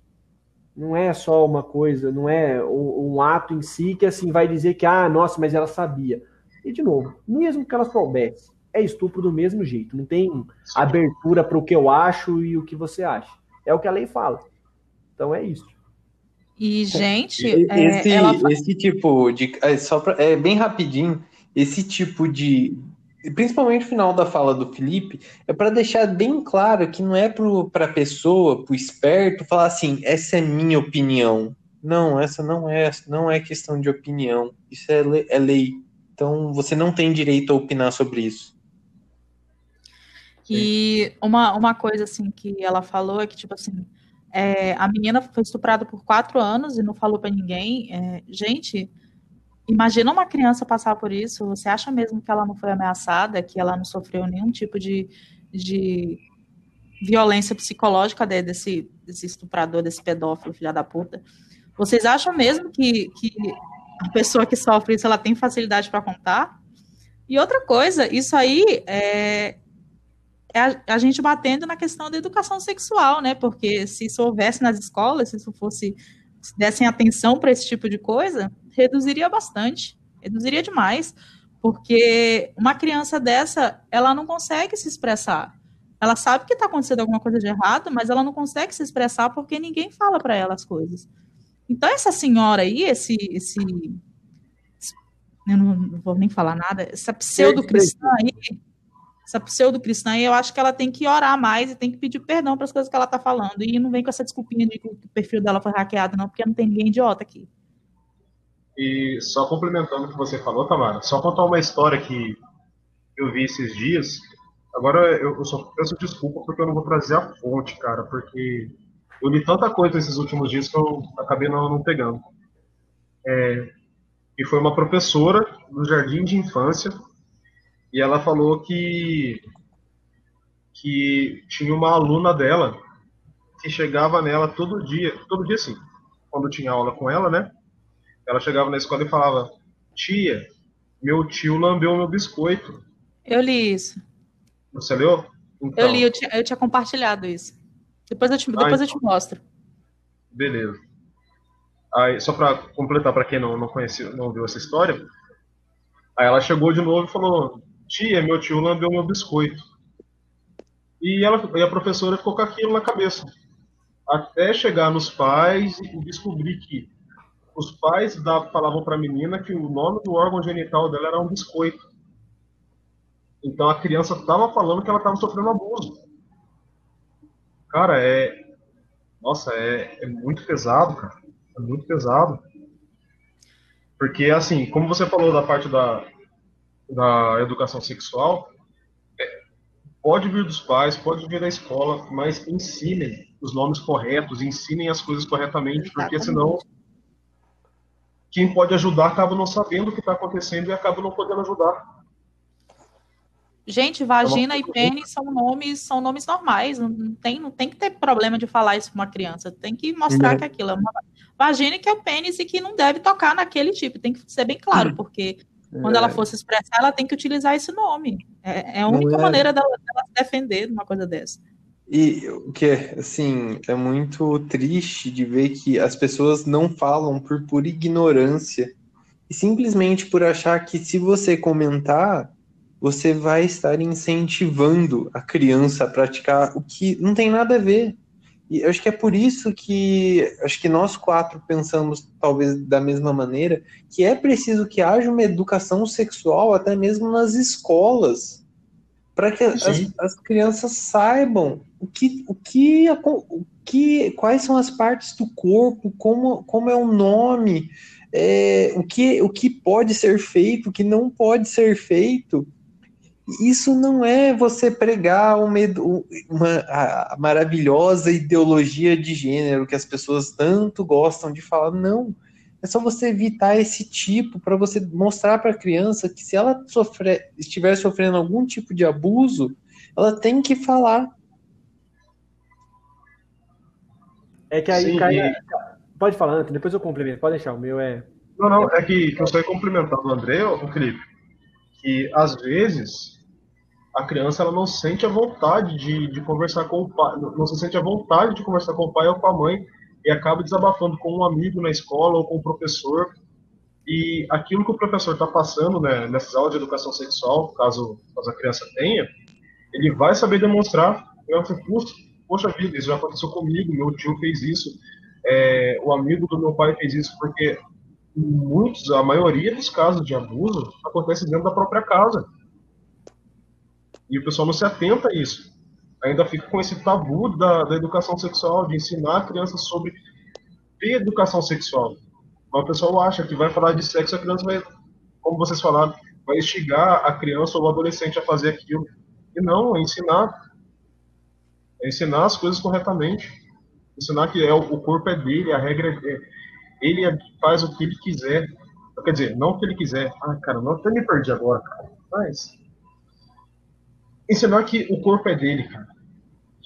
não é só uma coisa, não é um, ato em si que assim vai dizer que, ah, nossa, mas ela sabia. E de novo, mesmo que ela soubesse, é estupro do mesmo jeito. Não tem abertura para o que eu acho e o que você acha. É o que a lei fala. Então é isso. E, gente, esse, é, ela... esse tipo de. É, só pra, é bem rapidinho, esse tipo de. Principalmente o final da fala do Felipe, é para deixar bem claro que não é para a pessoa, para o esperto, falar assim: essa é minha opinião. Não, essa não é, não é questão de opinião. Isso é, lei, é lei. Então você não tem direito a opinar sobre isso. E uma, uma coisa assim que ela falou é que, tipo assim, é, a menina foi estuprada por quatro anos e não falou para ninguém. É, gente, imagina uma criança passar por isso. Você acha mesmo que ela não foi ameaçada, que ela não sofreu nenhum tipo de, de violência psicológica desse, desse estuprador, desse pedófilo, filha da puta? Vocês acham mesmo que, que a pessoa que sofre isso ela tem facilidade para contar? E outra coisa, isso aí é, é a, a, gente batendo na questão da educação sexual, né? Porque se isso houvesse nas escolas, se isso fosse, se dessem atenção para esse tipo de coisa, reduziria bastante, reduziria demais, porque uma criança dessa, ela não consegue se expressar. Ela sabe que está acontecendo alguma coisa de errado, mas ela não consegue se expressar porque ninguém fala para ela as coisas. Então essa senhora aí, esse, esse eu não, não vou nem falar nada, essa pseudo cristã aí, essa pseudo-cristã, eu acho que ela tem que orar mais e tem que pedir perdão para as coisas que ela está falando. E não vem com essa desculpinha de que o perfil dela foi hackeado, não, porque não tem ninguém idiota aqui. E só complementando o que você falou, Tamara, só contar uma história que eu vi esses dias. Agora eu, só peço desculpa porque eu não vou trazer a fonte, cara, porque eu li tanta coisa esses últimos dias que eu acabei não, não pegando. É, e foi uma professora no jardim de infância e ela falou que que tinha uma aluna dela que chegava nela todo dia, todo dia sim, quando tinha aula com ela, né? Ela chegava na escola e falava: "Tia, meu tio lambeu meu biscoito". Eu li isso. Você leu? Então. Eu li, eu tinha, eu tinha compartilhado isso. Depois eu te, depois ah, eu te mostro. Beleza. Aí, só para completar para quem não, não conhecia, não viu essa história, aí ela chegou de novo e falou: Tia, meu tio lambeu meu biscoito. E, ela, e a professora ficou com aquilo na cabeça. Até chegar nos pais e descobrir que os pais da, falavam para a menina que o nome do órgão genital dela era um biscoito. Então a criança estava falando que ela estava sofrendo abuso. Cara, é. Nossa, é, é muito pesado, cara. É muito pesado. Porque, assim, como você falou da parte da, da educação sexual é, pode vir dos pais, pode vir da escola, mas ensinem os nomes corretos, ensinem as coisas corretamente, porque senão quem pode ajudar acaba não sabendo o que está acontecendo e acaba não podendo ajudar. Gente, vagina é e pênis são nomes, são nomes normais, não tem, não tem que ter problema de falar isso para uma criança, tem que mostrar é. que aquilo é uma vagina que é o pênis e que não deve tocar naquele tipo, tem que ser bem claro, porque quando ela é. for se expressar, ela tem que utilizar esse nome. É, é a única é... maneira dela, dela, se defender de uma coisa dessa. E o que assim, é muito triste de ver que as pessoas não falam por pura ignorância e simplesmente por achar que se você comentar, você vai estar incentivando a criança a praticar o que não tem nada a ver. E acho que é por isso que acho que nós quatro pensamos talvez da mesma maneira que é preciso que haja uma educação sexual até mesmo nas escolas para que as, as, crianças saibam o que, o que, o que, quais são as partes do corpo, como, como é o nome, é, o, que, o que pode ser feito, o que não pode ser feito isso não é você pregar uma, uma maravilhosa ideologia de gênero que as pessoas tanto gostam de falar. Não. É só você evitar esse tipo para você mostrar para a criança que se ela sofrer, estiver sofrendo algum tipo de abuso, ela tem que falar. É que aí Sim, cai. E... Pode falar, Antônio, depois eu complemento. Pode deixar, o meu é. Não, não, é que, que eu só ia complementar o André, o Felipe, que às vezes a criança ela não sente a vontade de, de conversar com o pai, não se sente a vontade de conversar com o pai ou com a mãe e acaba desabafando com um amigo na escola ou com o professor. E aquilo que o professor está passando né, nessas aulas de educação sexual, caso, caso a criança tenha, ele vai saber demonstrar. Eu fico, poxa vida, isso já aconteceu comigo, meu tio fez isso. é, o amigo do meu pai fez isso porque muitos, a maioria dos casos de abuso acontece dentro da própria casa. E o pessoal não se atenta a isso. Ainda fica com esse tabu da, da educação sexual, de ensinar a criança sobre educação sexual. Mas o pessoal acha que vai falar de sexo, a criança vai, como vocês falaram, vai instigar a criança ou o adolescente a fazer aquilo. E não, é ensinar. É ensinar as coisas corretamente. Ensinar que é, o corpo é dele, a regra é. Ele é, faz o que ele quiser. Quer dizer, não o que ele quiser. Ah, cara, não até me perdi agora, cara. Mas. Ensinar que o corpo é dele, cara.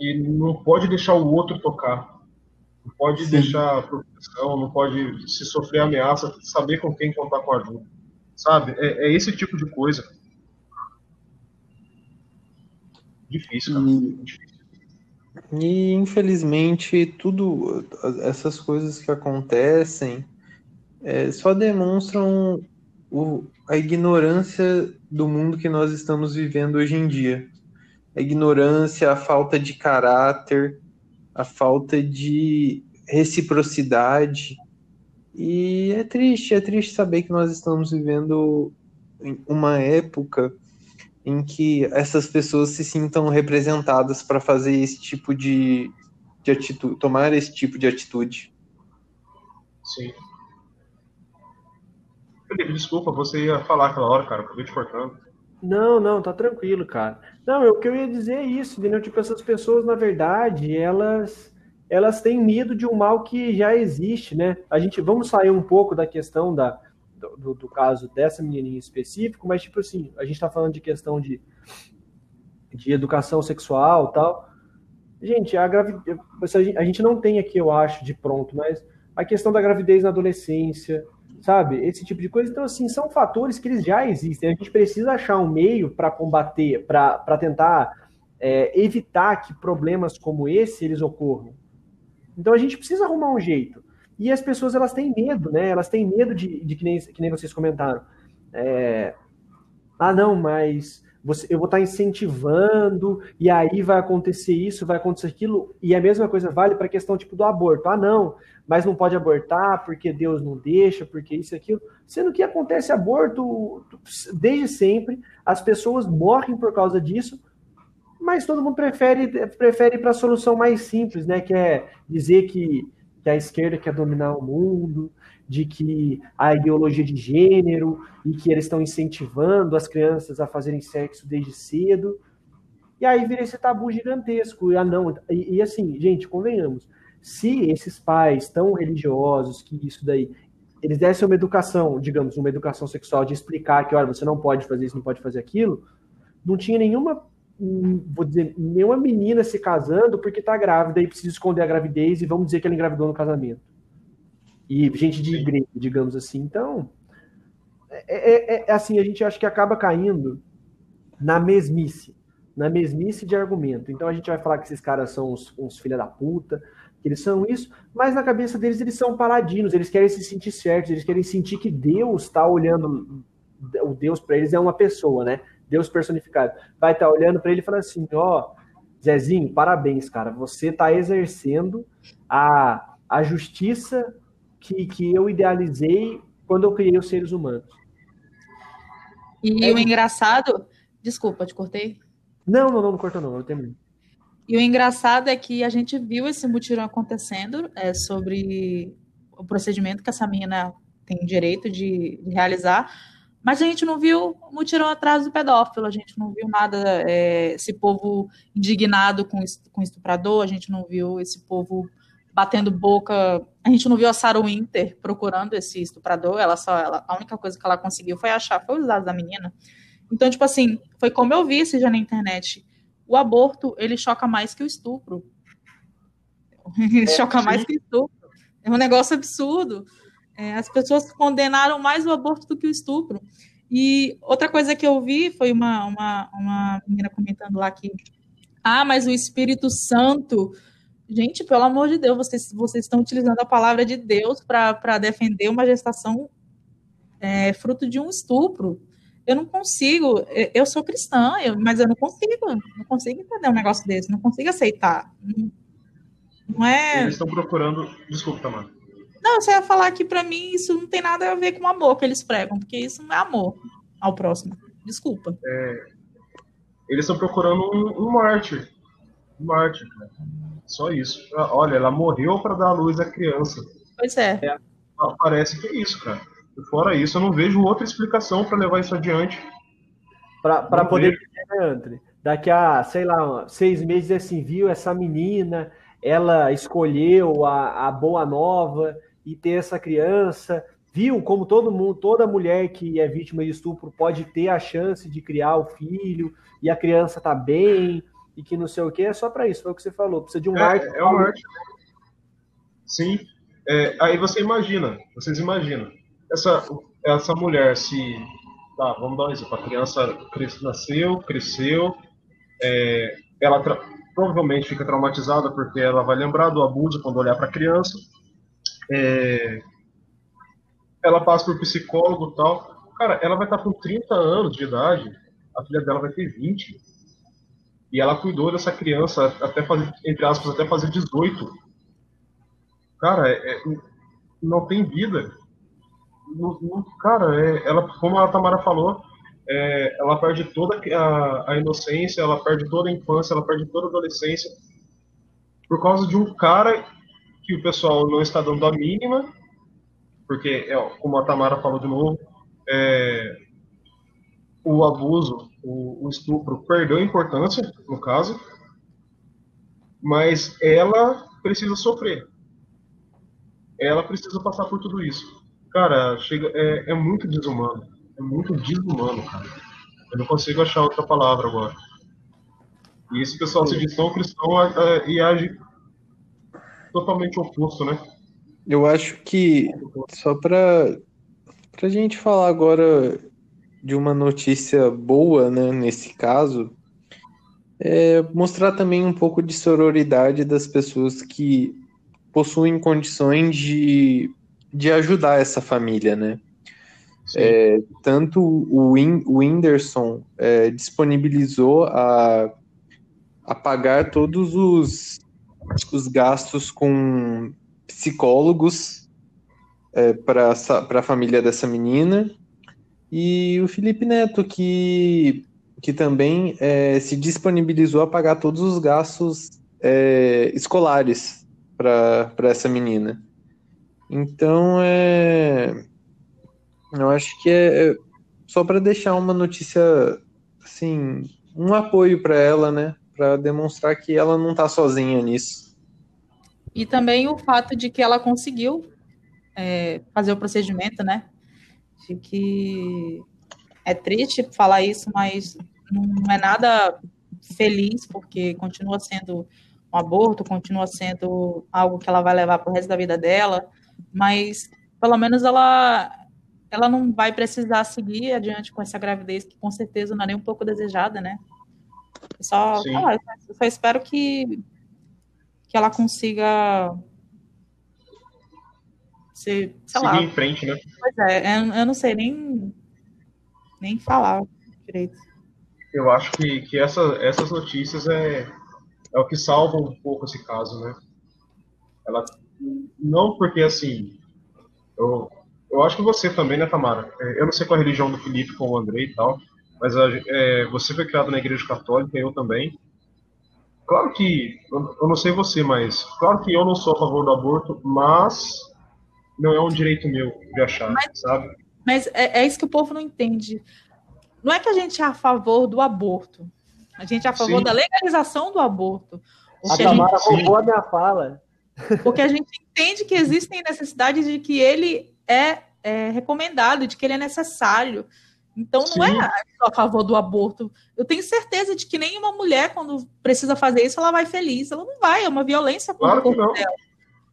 E não pode deixar o outro tocar. Não pode Sim. deixar proteção, não pode se sofrer ameaça, saber com quem contar com ajuda. Sabe? É, é esse tipo de coisa. Difícil, cara. E, Difícil. e infelizmente tudo essas coisas que acontecem é, só demonstram o, a ignorância do mundo que nós estamos vivendo hoje em dia. A ignorância, a falta de caráter, a falta de reciprocidade. E é triste, é triste saber que nós estamos vivendo uma época em que essas pessoas se sintam representadas para fazer esse tipo de, de atitude, tomar esse tipo de atitude. Sim. Felipe, desculpa, você ia falar aquela hora, cara, acabei te cortando. Não, não, tá tranquilo, cara. Não, o que eu ia dizer é isso, entendeu? Tipo, essas pessoas, na verdade, elas elas têm medo de um mal que já existe, né? A gente vamos sair um pouco da questão da, do, do caso dessa menininha em específico, mas tipo assim, a gente está falando de questão de, de educação sexual tal. Gente, a gravidez, a gente não tem aqui, eu acho, de pronto, mas a questão da gravidez na adolescência, sabe? Esse tipo de coisa. Então, assim, são fatores que eles já existem. A gente precisa achar um meio para combater, para tentar é, evitar que problemas como esse eles ocorram. Então, a gente precisa arrumar um jeito. E as pessoas, elas têm medo, né? Elas têm medo de, de que, nem, que nem vocês comentaram. É, ah, não, mas você, eu vou estar incentivando, e aí vai acontecer isso, vai acontecer aquilo, e a mesma coisa vale para a questão tipo do aborto. Ah, não, mas não pode abortar porque Deus não deixa, porque isso e aquilo. Sendo que acontece aborto desde sempre, as pessoas morrem por causa disso, mas todo mundo prefere, prefere para a solução mais simples, né? Que é dizer que, que a esquerda quer dominar o mundo, de que a ideologia de gênero e que eles estão incentivando as crianças a fazerem sexo desde cedo. E aí vira esse tabu gigantesco. E, ah, não, e, e assim, gente, convenhamos, se esses pais tão religiosos que isso daí eles dessem uma educação, digamos, uma educação sexual de explicar que, olha, você não pode fazer isso, não pode fazer aquilo, não tinha nenhuma, hum, vou dizer, nenhuma menina se casando porque está grávida e precisa esconder a gravidez e vamos dizer que ela engravidou no casamento e gente de igreja, digamos assim. Então, é, é, é, assim, a gente acha que acaba caindo na mesmice, na mesmice de argumento. Então a gente vai falar que esses caras são uns, uns filha da puta, que eles são isso, mas na cabeça deles eles são paladinos, eles querem se sentir certos, eles querem sentir que Deus está olhando, o Deus para eles é uma pessoa, né? Deus personificado. Vai estar tá olhando para ele e falando assim: ó, Zezinho, parabéns, cara, você está exercendo a, a justiça que, que eu idealizei quando eu criei os seres humanos. E é. o engraçado. Desculpa, te cortei? Não, não, não, não cortou, não, eu terminei. E o engraçado é que a gente viu esse mutirão acontecendo é, sobre o procedimento que essa menina tem direito de, de, realizar, mas a gente não viu mutirão atrás do pedófilo, a gente não viu nada, é, esse povo indignado com, com estuprador, a gente não viu esse povo batendo boca. A gente não viu a Sarah Winter procurando esse estuprador, ela só, ela, a única coisa que ela conseguiu foi achar, foi os dados da menina. Então, tipo assim, foi como eu vi esse já na internet. O aborto, ele choca mais que o estupro. Ele é, choca sim. mais que o estupro. É um negócio absurdo. É, as pessoas condenaram mais o aborto do que o estupro. E outra coisa que eu vi foi uma, uma, uma menina comentando lá que, ah, mas o Espírito Santo Gente, pelo amor de Deus, vocês, vocês estão utilizando a palavra de Deus para defender uma gestação é, fruto de um estupro. Eu não consigo, eu sou cristã, eu, mas eu não consigo, não consigo entender um negócio desse, não consigo aceitar. Não, Não é. Eles estão procurando. Desculpa, Tamara. Não, você ia falar que para mim isso não tem nada a ver com amor que eles pregam, porque isso não é amor ao próximo. Desculpa. É, eles estão procurando um, um mártir. Um mártir, cara. Só isso. Ah, olha, ela morreu para dar a luz à criança. Pois é. é. Parece que é isso, cara. E fora isso, eu não vejo outra explicação para levar isso adiante. Para poder né, André? Daqui a, sei lá, seis meses assim, viu essa menina, ela escolheu a, a boa nova e ter essa criança, viu como todo mundo, toda mulher que é vítima de estupro pode ter a chance de criar o filho e a criança tá bem e que não sei o que, é só para isso, foi o que você falou, precisa de um é, arte. É um arte. Sim. É, aí você imagina, vocês imaginam, essa, essa mulher se. Tá, vamos dar um exemplo. A criança nasceu, cresceu, é, ela provavelmente fica traumatizada porque ela vai lembrar do abuso quando olhar para a criança. É, ela passa por psicólogo e tal. Cara, ela vai estar com 30 anos de idade, a filha dela vai ter 20. E ela cuidou dessa criança até fazer, entre aspas, até fazer 18. Cara, é, é, não tem vida. Não, não, cara, é, ela, como a Tamara falou, é, ela perde toda a, a, inocência, ela perde toda a infância, ela perde toda a adolescência por causa de um cara que o pessoal não está dando a mínima, porque, é, como a Tamara falou de novo, é, o abuso, o, o estupro perdeu importância, no caso, mas ela precisa sofrer. Ela precisa passar por tudo isso. Cara, chega, é, é muito desumano. É muito desumano, cara. Eu não consigo achar outra palavra agora. E esse pessoal se diz tão cristão é, é, e age totalmente oposto, né? Eu acho que, só para a gente falar agora de uma notícia boa, né, nesse caso, é mostrar também um pouco de sororidade das pessoas que possuem condições de, de ajudar essa família, né? É, tanto o, Win, o Whindersson é, disponibilizou a, a pagar todos os, os gastos com psicólogos é, para a família dessa menina, e o Felipe Neto, que, que também é, se disponibilizou a pagar todos os gastos é, escolares para essa menina. Então, é, eu acho que é, é só para deixar uma notícia, assim, um apoio para ela, né? Para demonstrar que ela não está sozinha nisso. E também o fato de que ela conseguiu é, fazer o procedimento, né? De que é triste falar isso, mas não é nada feliz, porque continua sendo um aborto, continua sendo algo que ela vai levar para o resto da vida dela, mas pelo menos ela ela não vai precisar seguir adiante com essa gravidez, que com certeza não é nem um pouco desejada, né? só, ah, eu só espero que, que ela consiga ser, sei Seguir lá. em frente, né? Pois é, eu, eu não sei nem, nem falar direito. Eu acho que, que essa, essas notícias é, é o que salva um pouco esse caso, né? Ela, não porque, assim, eu, eu acho que você também, né, Tamara? É, eu não sei qual a religião do Felipe com o Andrei e tal, mas é, você foi criado na igreja católica, eu também. Claro que, eu não sei você, mas claro que eu não sou a favor do aborto, mas não é um direito meu de achar, mas, sabe? Mas é, é, isso que o povo não entende. Não é que a gente é a favor do aborto. A gente é a favor Sim. da legalização do aborto. A Tamara gente... roubou a minha fala. Porque a gente entende que existem necessidades de que ele é, é recomendado, de que ele é necessário. Então, não Sim. é a favor do aborto. Eu tenho certeza de que nenhuma mulher, quando precisa fazer isso, ela vai feliz. Ela não vai, é uma violência contra claro o corpo dela.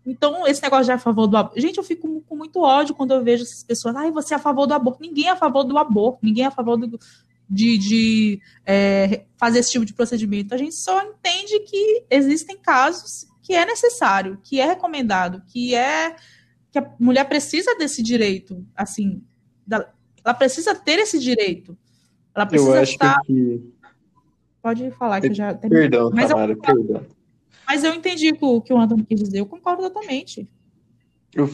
Então, esse negócio de é a favor do aborto. Gente, eu fico com muito ódio quando eu vejo essas pessoas. Ai, você é a favor do aborto. Ninguém é a favor do aborto. Ninguém é a favor do, de, de é, fazer esse tipo de procedimento. A gente só entende que existem casos que é necessário, que é recomendado, que é que a mulher precisa desse direito, assim, da, ela precisa ter esse direito. Ela precisa eu acho estar. Que... Pode falar que já. Perdão, Mas Tamara, eu... perdão. Mas eu entendi o que o Antônio quis dizer, eu concordo totalmente. Eu,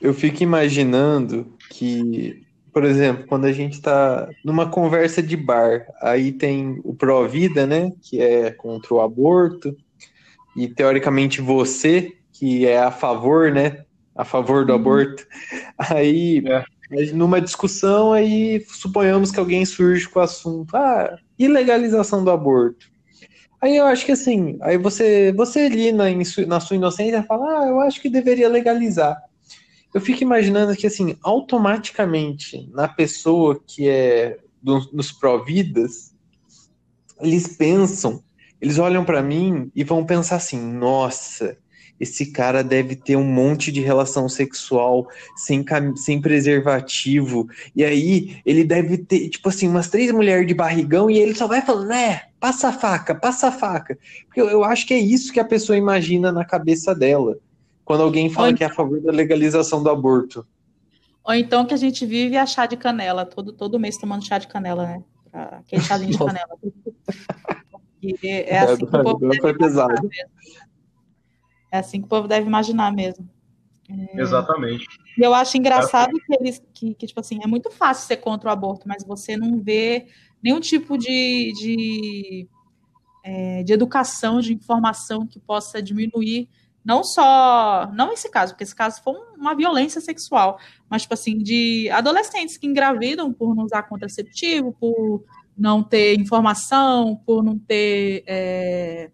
eu fico imaginando que, por exemplo, quando a gente está numa conversa de bar, aí tem o pró-vida, né, que é contra o aborto, e teoricamente você, que é a favor, né, a favor do uhum. aborto, aí é. numa discussão aí suponhamos que alguém surge com o assunto, ah, ilegalização do aborto. Aí eu acho que assim, aí você, você ali na, na sua inocência fala, ah, eu acho que deveria legalizar. Eu fico imaginando que assim, automaticamente na pessoa que é do, dos pró-vidas, eles pensam, eles olham para mim e vão pensar assim, nossa, esse cara deve ter um monte de relação sexual sem, sem preservativo. E aí ele deve ter, tipo assim, umas três mulheres de barrigão e ele só vai falando, é, passa a faca, passa a faca. Porque eu, eu acho que é isso que a pessoa imagina na cabeça dela. Quando alguém fala que é a favor da legalização do aborto. Ou então que a gente vive a chá de canela, todo, todo mês tomando chá de canela, né? Aquele chazinho de canela. é, é assim foi pesado. É assim que o povo deve imaginar mesmo. É... Exatamente. E eu acho engraçado que eles que, que, tipo assim, é muito fácil ser contra o aborto, mas você não vê nenhum tipo de, de, é, de educação, de informação que possa diminuir, não só, não esse caso, porque esse caso foi uma violência sexual, mas, tipo assim, de adolescentes que engravidam por não usar contraceptivo, por não ter informação, por não ter é,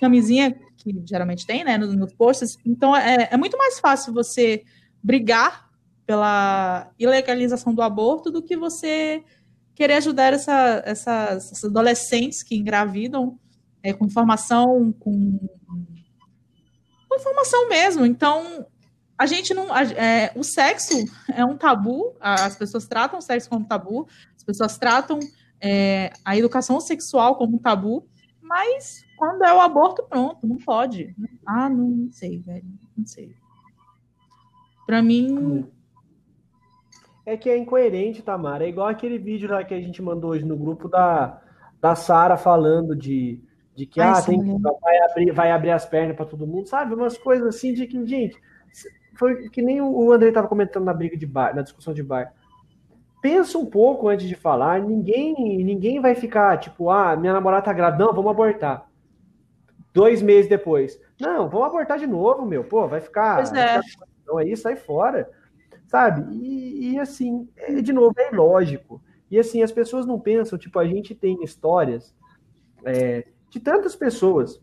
camisinha que geralmente tem, né, nos, nos posts. Então, é, é muito mais fácil você brigar pela ilegalização do aborto do que você querer ajudar essa, essas, essas, adolescentes que engravidam é, com informação, com, com, informação mesmo. Então, a gente não. É, o sexo é um tabu, as pessoas tratam o sexo como tabu, as pessoas tratam é, a educação sexual como tabu, mas quando é o aborto, pronto, não pode. Ah, não, não sei, velho. Não sei. Para mim. É que é incoerente, Tamara. É igual aquele vídeo lá que a gente mandou hoje no grupo da, da Sara falando de, de que Ai, ah, tem vai, abrir, vai abrir as pernas para todo mundo, sabe? Umas coisas assim de que, gente, foi que nem o André estava comentando na briga de bar, na discussão de bar pensa um pouco antes de falar. Ninguém, ninguém vai ficar tipo, ah, minha namorada tá grávida, não, vamos abortar. Dois meses depois, não, vamos abortar de novo, meu, pô, vai ficar. Pois é. Então aí sai fora, sabe? E, e assim, é, de novo, é ilógico. E assim, as pessoas não pensam, tipo, a gente tem histórias é, de tantas pessoas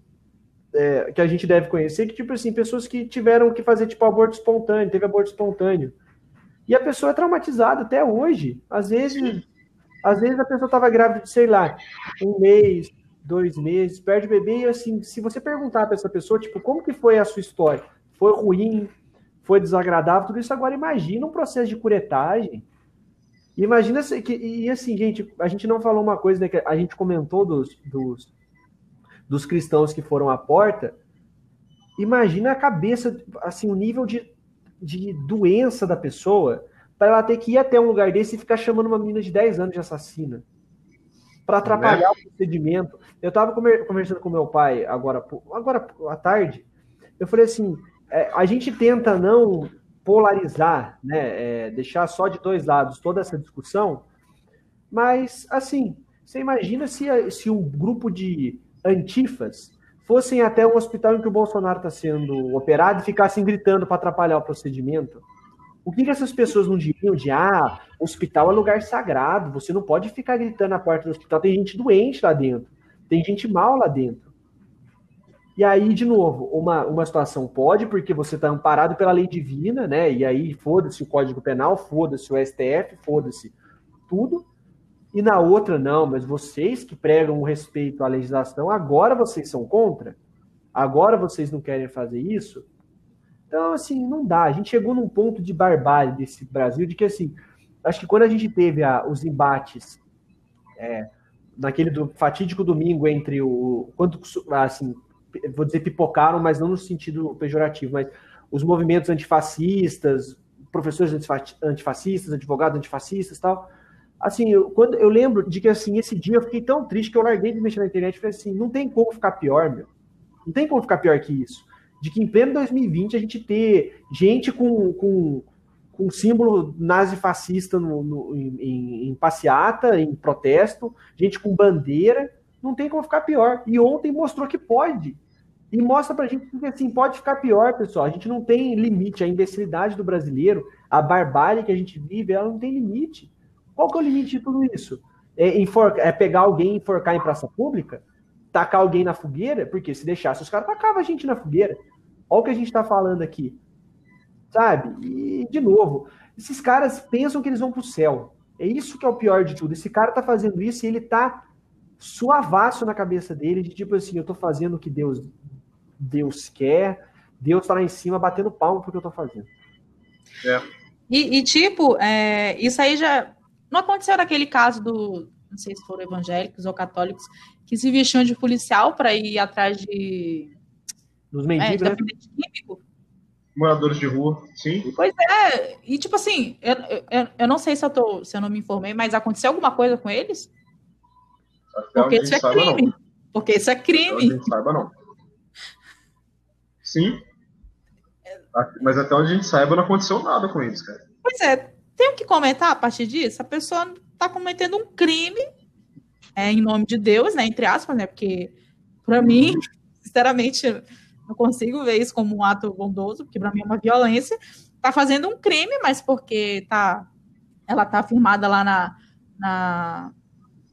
é, que a gente deve conhecer, que, tipo assim, pessoas que tiveram que fazer, tipo, aborto espontâneo, teve aborto espontâneo. E a pessoa é traumatizada até hoje. Às vezes, às vezes a pessoa estava grávida de, sei lá, um mês, dois meses, perde o bebê e assim, se você perguntar para essa pessoa, tipo, como que foi a sua história? Foi ruim? Foi desagradável? Tudo isso agora imagina um processo de curetagem. Imagina que e assim, gente, a gente não falou uma coisa, né, que a gente comentou dos, dos, dos cristãos que foram à porta. Imagina a cabeça, assim, o nível de de doença da pessoa para ela ter que ir até um lugar desse e ficar chamando uma menina de 10 anos de assassina. Para atrapalhar é. o procedimento. Eu estava conversando com meu pai agora, agora à tarde. Eu falei assim: é, a gente tenta não polarizar, né, é, deixar só de dois lados toda essa discussão, mas assim, você imagina se, se um grupo de antifas fossem até um hospital em que o Bolsonaro está sendo operado e ficassem gritando para atrapalhar o procedimento, o que, que, essas pessoas não diriam de ah, hospital é lugar sagrado, você não pode ficar gritando na porta do hospital, tem gente doente lá dentro, tem gente mal lá dentro. E aí, de novo, uma, uma situação pode, porque você está amparado pela lei divina, né? E aí, foda-se o Código Penal, foda-se o STF, foda-se tudo e na outra não, mas vocês que pregam o respeito à legislação, agora vocês são contra? Agora vocês não querem fazer isso? Então, assim, não dá. A gente chegou num ponto de barbárie desse Brasil, de que, assim, acho que quando a gente teve a, os embates é, naquele do, fatídico domingo entre o. Quanto, assim, vou dizer pipocaram, mas não no sentido pejorativo, mas os movimentos antifascistas, professores antifascistas, advogados antifascistas tal assim, eu, quando, eu lembro de que, assim, esse dia eu fiquei tão triste que eu larguei de mexer na internet e falei assim, não tem como ficar pior, meu. Não tem como ficar pior que isso. De que em pleno 2020 a gente ter gente com, com, com símbolo nazi-fascista no, no, em, em passeata, em protesto, gente com bandeira, não tem como ficar pior. E ontem mostrou que pode. E mostra pra gente que assim, pode ficar pior, pessoal. A gente não tem limite. A imbecilidade do brasileiro, a barbárie que a gente vive, ela não tem limite. Qual que é o limite de tudo isso? É, enforca, é pegar alguém e enforcar em praça pública? Tacar alguém na fogueira? Porque se deixasse, os caras tacavam a gente na fogueira. Olha o que a gente está falando aqui. Sabe? E, de novo, esses caras pensam que eles vão pro céu. É isso que é o pior de tudo. Esse cara tá fazendo isso e ele tá suavaço na cabeça dele, de tipo assim, eu tô fazendo o que Deus Deus quer, Deus tá lá em cima batendo palmo porque eu tô fazendo. É. E, e, tipo, é, isso aí já não aconteceu naquele caso do, não sei se foram evangélicos ou católicos, que se vestiam de policial para ir atrás de dos mendigos, é, né? Moradores de rua, sim. Pois é, e tipo assim, eu, eu, eu não sei se eu, tô, se eu não me informei, mas aconteceu alguma coisa com eles? Até Porque isso é crime. Não. Porque isso é crime. Até onde a gente saiba, não. Sim. Mas até onde a gente saiba, não aconteceu nada com eles, cara. Pois é, tenho que comentar a partir disso. A pessoa está cometendo um crime é, em nome de Deus, né? Entre aspas, né? Porque, para mim, sinceramente, não consigo ver isso como um ato bondoso, porque para mim é uma violência. Está fazendo um crime, mas porque tá, ela está afirmada lá na, na,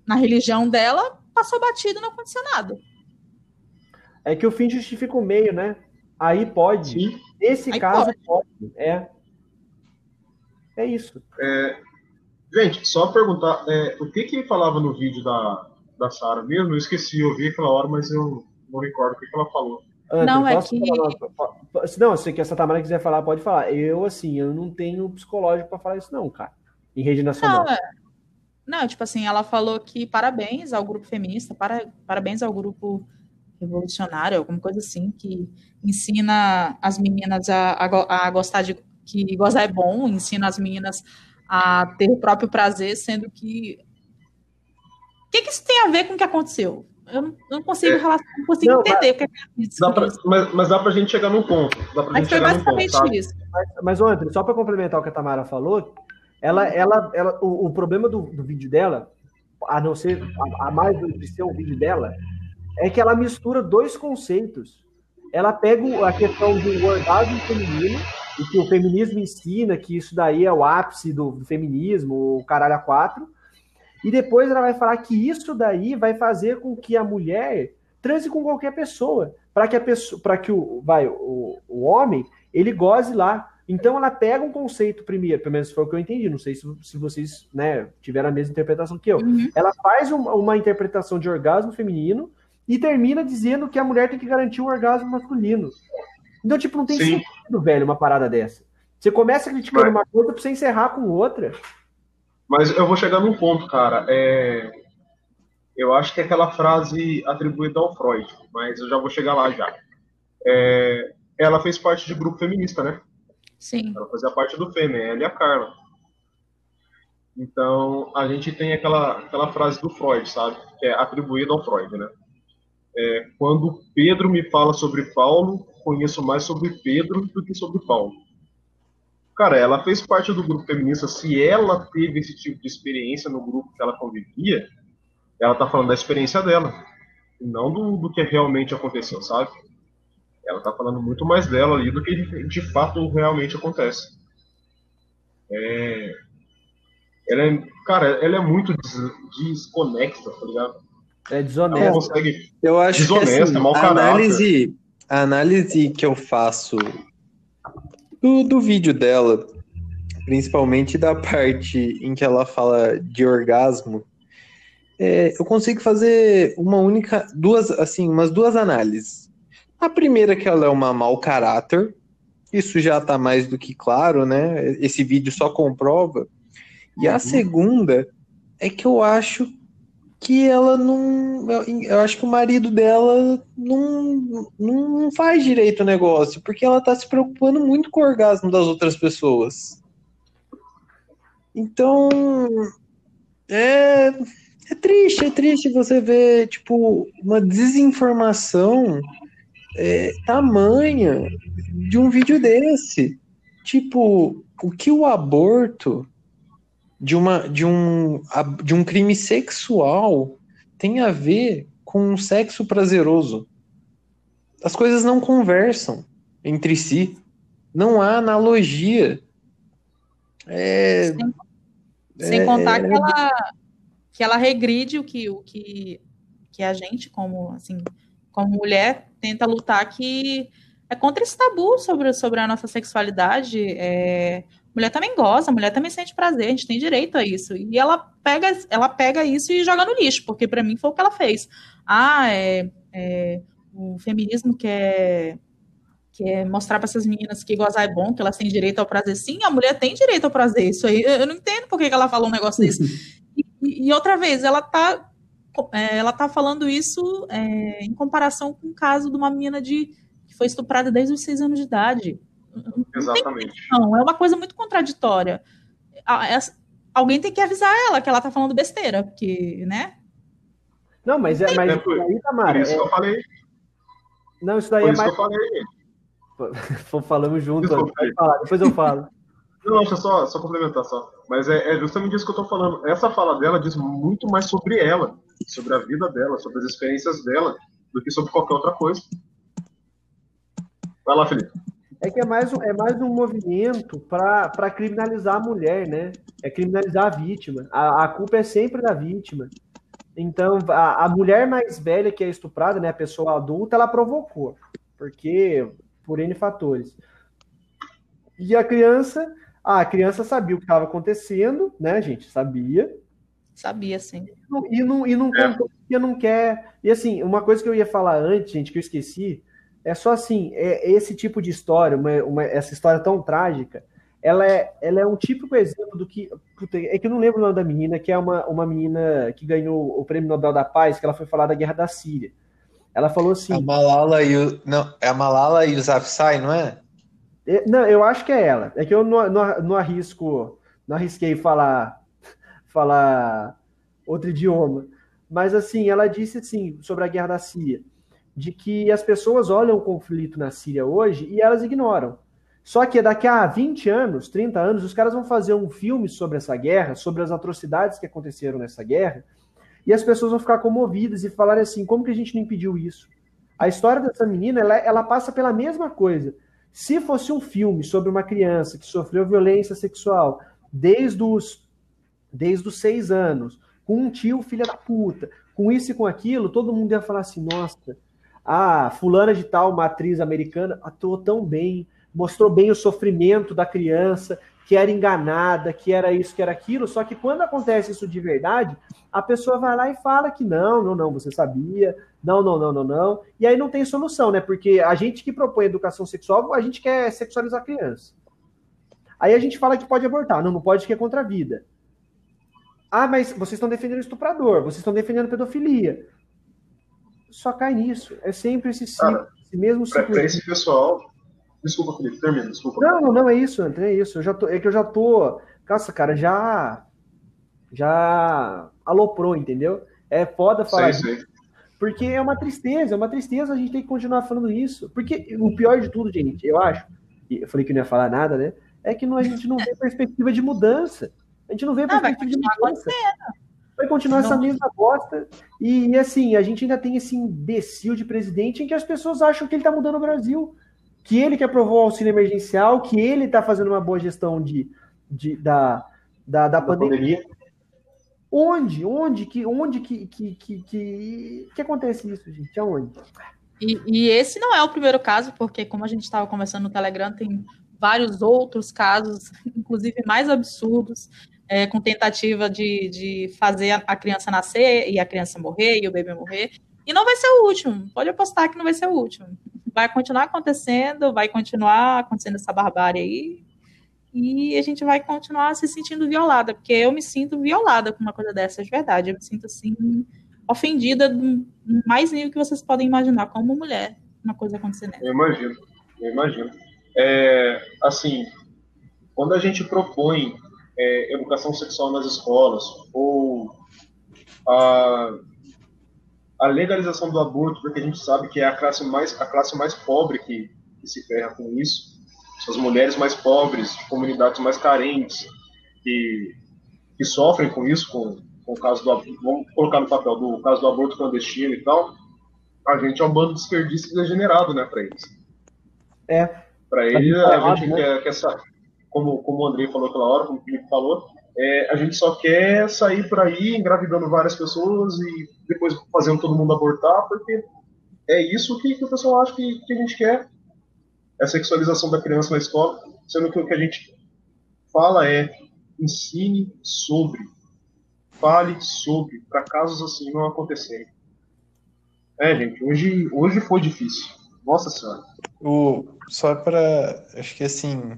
na religião dela, passou batido, não aconteceu nada. É que o fim justifica o meio, né? Aí pode. Sim. Nesse Aí caso, pode. pode. É. É isso. É, gente, só perguntar, é, o que que falava no vídeo da, da Sara mesmo? Eu esqueci, eu vi aquela hora, mas eu não recordo o que, que ela falou. André, não, é que... Falar, não, se que essa Tamara quiser falar, pode falar. Eu, assim, eu não tenho psicológico para falar isso não, cara. Em rede nacional. Não, é... não, tipo assim, ela falou que parabéns ao grupo feminista, para, parabéns ao grupo revolucionário, alguma coisa assim, que ensina as meninas a, a, a gostar de que gozar é bom, ensina as meninas a ter o próprio prazer, sendo que. O que, que isso tem a ver com o que aconteceu? Eu não, consigo, é. relacionar, não consigo não, entender mas, o que é isso. Dá pra, mas, mas, dá pra gente chegar num ponto. Dá pra mas foi basicamente ponto, isso. Mas, mas André, só para complementar o que a Tamara falou, ela, ela, ela, o, o problema do, do, vídeo dela, a não ser, a, a mais de ser um vídeo dela, é que ela mistura dois conceitos. Ela pega a questão do orgasmo feminino, e que o feminismo ensina que isso daí é o ápice do, do feminismo, o caralho a quatro, e depois ela vai falar que isso daí vai fazer com que a mulher transe com qualquer pessoa, para que a pessoa, para que o, vai, o, o homem, ele goze lá. Então ela pega um conceito primeiro, pelo menos foi o que eu entendi, não sei se, se vocês né, tiveram a mesma interpretação que eu. Uhum. Ela faz uma, uma interpretação de orgasmo feminino e termina dizendo que a mulher tem que garantir o orgasmo masculino. Então, tipo, não tem Sim. sentido, velho, uma parada dessa. Você começa criticando Mas... uma coisa pra você encerrar com outra. Mas eu vou chegar num ponto, cara. É... Eu acho que é aquela frase atribuída ao Freud, mas eu já vou chegar lá já. É... Ela fez parte de grupo feminista, né? Sim. Ela fazia parte do FEME, ela e a Carla. Então, a gente tem aquela, aquela frase do Freud, sabe? Que é atribuída ao Freud, né? É, quando Pedro me fala sobre Paulo, conheço mais sobre Pedro do que sobre Paulo. Cara, ela fez parte do grupo feminista. Se ela teve esse tipo de experiência no grupo que ela convivia, ela tá falando da experiência dela, não do, do que realmente aconteceu, sabe? Ela tá falando muito mais dela ali do que de, de fato realmente acontece. É... Ela é, cara, ela é muito des, desconexa, tá ligado? É desonesto. Eu acho desonesto, que assim, é mau a análise, a análise que eu faço do, do vídeo dela, principalmente da parte em que ela fala de orgasmo, é, eu consigo fazer uma única, duas, assim, umas duas análises. A primeira que ela é uma mau caráter, isso já está mais do que claro, né? Esse vídeo só comprova. E a uhum. segunda é que eu acho que ela não. Eu, eu, acho que o marido dela não, não faz direito o negócio, porque ela tá se preocupando muito com o orgasmo das outras pessoas. Então. É, é triste, é triste você ver, tipo, uma desinformação é, tamanha de um vídeo desse. Tipo, o que o aborto de, uma, de, um, de um crime sexual tem a ver com um sexo prazeroso? As coisas não conversam entre si. Não há analogia. É, sem, sem contar é, que, ela, que ela regride o que, o que, que a gente, como, assim, como mulher, tenta lutar que é contra esse tabu sobre, sobre a nossa sexualidade. É, mulher também goza, mulher também sente prazer, a gente tem direito a isso. E ela pega, ela pega isso e joga no lixo, porque para mim foi o que ela fez. Ah, é, é o feminismo quer, quer mostrar para essas meninas que gozar é bom, que elas têm direito ao prazer. Sim, a mulher tem direito ao prazer. Isso aí, eu não entendo por que ela falou um negócio desse. E, e outra vez, ela tá, é, ela tá falando isso é, em comparação com o caso de uma menina de foi estuprada desde os seis anos de idade. Exatamente. Não, é uma coisa muito contraditória. Alguém tem que avisar ela que ela tá falando besteira, porque, né? Não, mas é, mas é por, aí, Tamara. Por isso é... que eu falei. Não, isso daí por é isso mais. Que eu falei. Falamos junto. depois eu falo. Não, deixa eu só, só complementar só. Mas é, é, justamente isso que eu tô falando. Essa fala dela diz muito mais sobre ela, sobre a vida dela, sobre as experiências dela, do que sobre qualquer outra coisa. Vai lá, Felipe. É que é mais, é mais um movimento para criminalizar a mulher, né? É criminalizar a vítima. A, a culpa é sempre da vítima. Então, a, a, mulher mais velha que é estuprada, né, a pessoa adulta, ela provocou. Porque, por N fatores. E a criança, a criança sabia o que estava acontecendo, né, gente? Sabia. Sabia, sim. E não, e não, é. e não quer. E assim, uma coisa que eu ia falar antes, gente, que eu esqueci, é só assim, é, esse tipo de história, uma, uma, essa história tão trágica, ela é, ela é um típico exemplo do que. É que eu não lembro o nome da menina, que é uma, uma menina que ganhou o Prêmio Nobel da Paz, que ela foi falar da guerra da Síria. Ela falou assim. A Malala e o. Não, é a Malala e o Zafsai, não é? é? Não, eu acho que é ela. É que eu não, não, não arrisco, não arrisquei falar, falar outro idioma. Mas assim, ela disse assim sobre a guerra da Síria de que as pessoas olham o conflito na Síria hoje e elas ignoram. Só que daqui a 20 anos, 30 anos, os caras vão fazer um filme sobre essa guerra, sobre as atrocidades que aconteceram nessa guerra, e as pessoas vão ficar comovidas e falar assim: como que a gente não impediu isso? A história dessa menina, ela, ela passa pela mesma coisa. Se fosse um filme sobre uma criança que sofreu violência sexual desde os, desde os seis anos, com um tio filha da puta, com isso e com aquilo, todo mundo ia falar assim: nossa, ah, fulana de tal, uma atriz americana, atuou tão bem, mostrou bem o sofrimento da criança, que era enganada, que era isso, que era aquilo, só que quando acontece isso de verdade, a pessoa vai lá e fala que não, não, não, você sabia, não, não, não, não, não, e aí não tem solução, né? Porque a gente que propõe educação sexual, a gente quer sexualizar a criança. Aí a gente fala que pode abortar, não, não pode que é contra a vida. Ah, mas vocês estão defendendo estuprador, vocês estão defendendo pedofilia só cai nisso. É sempre esse ciclo, esse mesmo ciclo. Para esse pessoal. Desculpa, Felipe, termina, desculpa. Não, não, não, é isso, André, é isso. Eu já tô, é que eu já tô. Nossa, cara, já. Já aloprou, entendeu? É foda falar sei, sei. Porque é uma tristeza, é uma tristeza a gente tem que continuar falando isso. Porque o pior de tudo, gente, eu acho, e eu falei que não ia falar nada, né? É que não, a gente não vê perspectiva de mudança. A gente não vê perspectiva de mudança. Vai continuar essa mesma bosta. E, e, assim, a gente ainda tem esse imbecil de presidente em que as pessoas acham que ele está mudando o Brasil. Que ele que aprovou o auxílio emergencial, que ele está fazendo uma boa gestão de, de da, da, da, pandemia. pandemia. Onde? Onde que, onde que, que, que, que, que acontece isso, gente? Aonde? E, e esse não é o primeiro caso, porque como a gente estava conversando no Telegram, tem vários outros casos, inclusive mais absurdos, é, com tentativa de, de fazer a, criança nascer e a criança morrer e o bebê morrer. E não vai ser o último, pode apostar que não vai ser o último. Vai continuar acontecendo, vai continuar acontecendo essa barbárie aí, e a gente vai continuar se sentindo violada, porque eu me sinto violada com uma coisa dessa, de verdade. Eu me sinto assim, ofendida no mais nível que vocês podem imaginar, como mulher, uma coisa acontecendo. Eu imagino, eu imagino. É, assim, quando a gente propõe é, educação sexual nas escolas, ou a, a legalização do aborto, porque a gente sabe que é a classe mais, a classe mais pobre que, que se ferra com isso, são as mulheres mais pobres, de comunidades mais carentes, que, que sofrem com isso, com, com o caso do vamos colocar no papel do caso do aborto clandestino e tal, a gente é um bando de desperdício degenerado, né, para eles. É. Para eles, a gente né? quer, quer saber, como, como o Andrei falou aquela hora, como o Felipe falou, é, a gente só quer sair por aí engravidando várias pessoas e depois fazendo todo mundo abortar, porque é isso que, que o pessoal acha que, que, a gente quer. É a sexualização da criança na escola, sendo que o que a gente fala é ensine sobre, fale sobre, para casos assim não acontecerem. É, gente, hoje, hoje foi difícil. Nossa Senhora. O, só para. Acho que assim.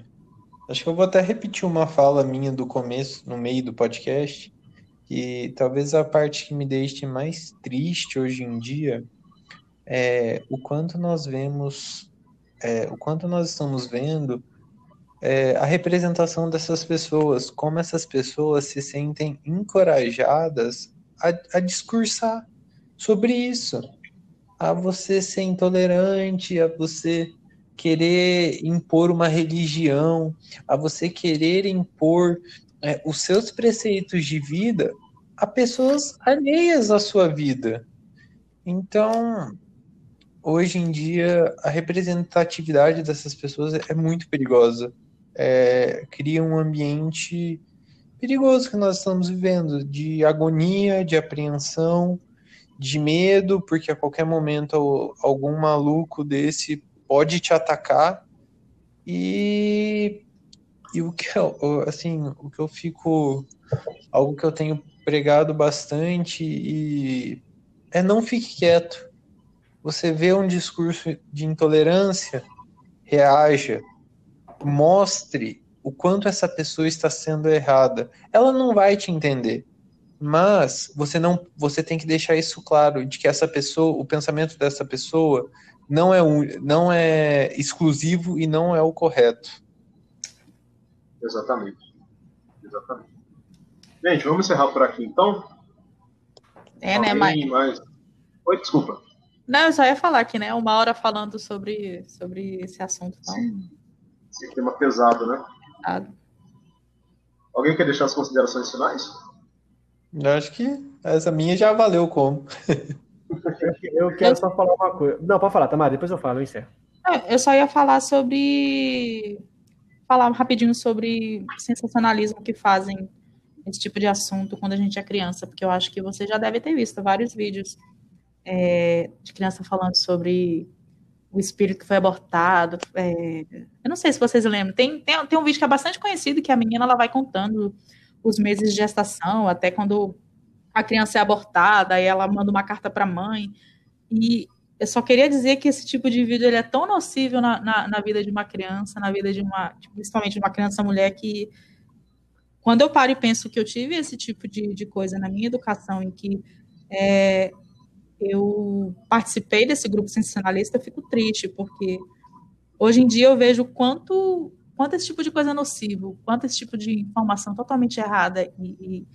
Acho que eu vou até repetir uma fala minha do começo, no meio do podcast, que talvez a parte que me deixe mais triste hoje em dia é o quanto nós vemos, é, o quanto nós estamos vendo é, a representação dessas pessoas, como essas pessoas se sentem encorajadas a, a discursar sobre isso, a você ser intolerante, a você querer impor uma religião, a você querer impor é, os seus preceitos de vida a pessoas alheias à sua vida. Então, hoje em dia, a representatividade dessas pessoas é muito perigosa. É, cria um ambiente perigoso que nós estamos vivendo, de agonia, de apreensão, de medo, porque a qualquer momento algum maluco desse pode te atacar e, e o que eu, assim, o que eu fico algo que eu tenho pregado bastante e é não fique quieto. Você vê um discurso de intolerância, reaja, mostre o quanto essa pessoa está sendo errada. Ela não vai te entender, mas você não, você tem que deixar isso claro de que essa pessoa, o pensamento dessa pessoa não é, um, não é exclusivo e não é o correto. Exatamente. Exatamente. Gente, vamos encerrar por aqui então. É, né, Mike? Mais... Oi, desculpa. Não, eu só ia falar aqui, né? Uma hora falando sobre, sobre esse assunto. Então... Esse tema pesado, né? Pesado. Alguém quer deixar as considerações finais? Eu acho que essa minha já valeu como. Eu quero só falar uma coisa. Não, pode falar, Tamara, depois eu falo, eu encerro. É, eu só ia falar sobre. Falar rapidinho sobre sensacionalismo que fazem esse tipo de assunto quando a gente é criança, porque eu acho que você já deve ter visto vários vídeos é, de criança falando sobre o espírito que foi abortado. É, eu não sei se vocês lembram. Tem, tem, tem um vídeo que é bastante conhecido que a menina ela vai contando os meses de gestação, até quando a criança é abortada, aí ela manda uma carta para a mãe. E eu só queria dizer que esse tipo de vídeo ele é tão nocivo na, na, na vida de uma criança, na vida de uma, principalmente de uma criança mulher, que quando eu paro e penso que eu tive esse tipo de, de coisa na minha educação, em que é, eu participei desse grupo sensacionalista, eu fico triste, porque hoje em dia eu vejo quanto, quanto esse tipo de coisa é nocivo, quanto esse tipo de informação totalmente errada e, e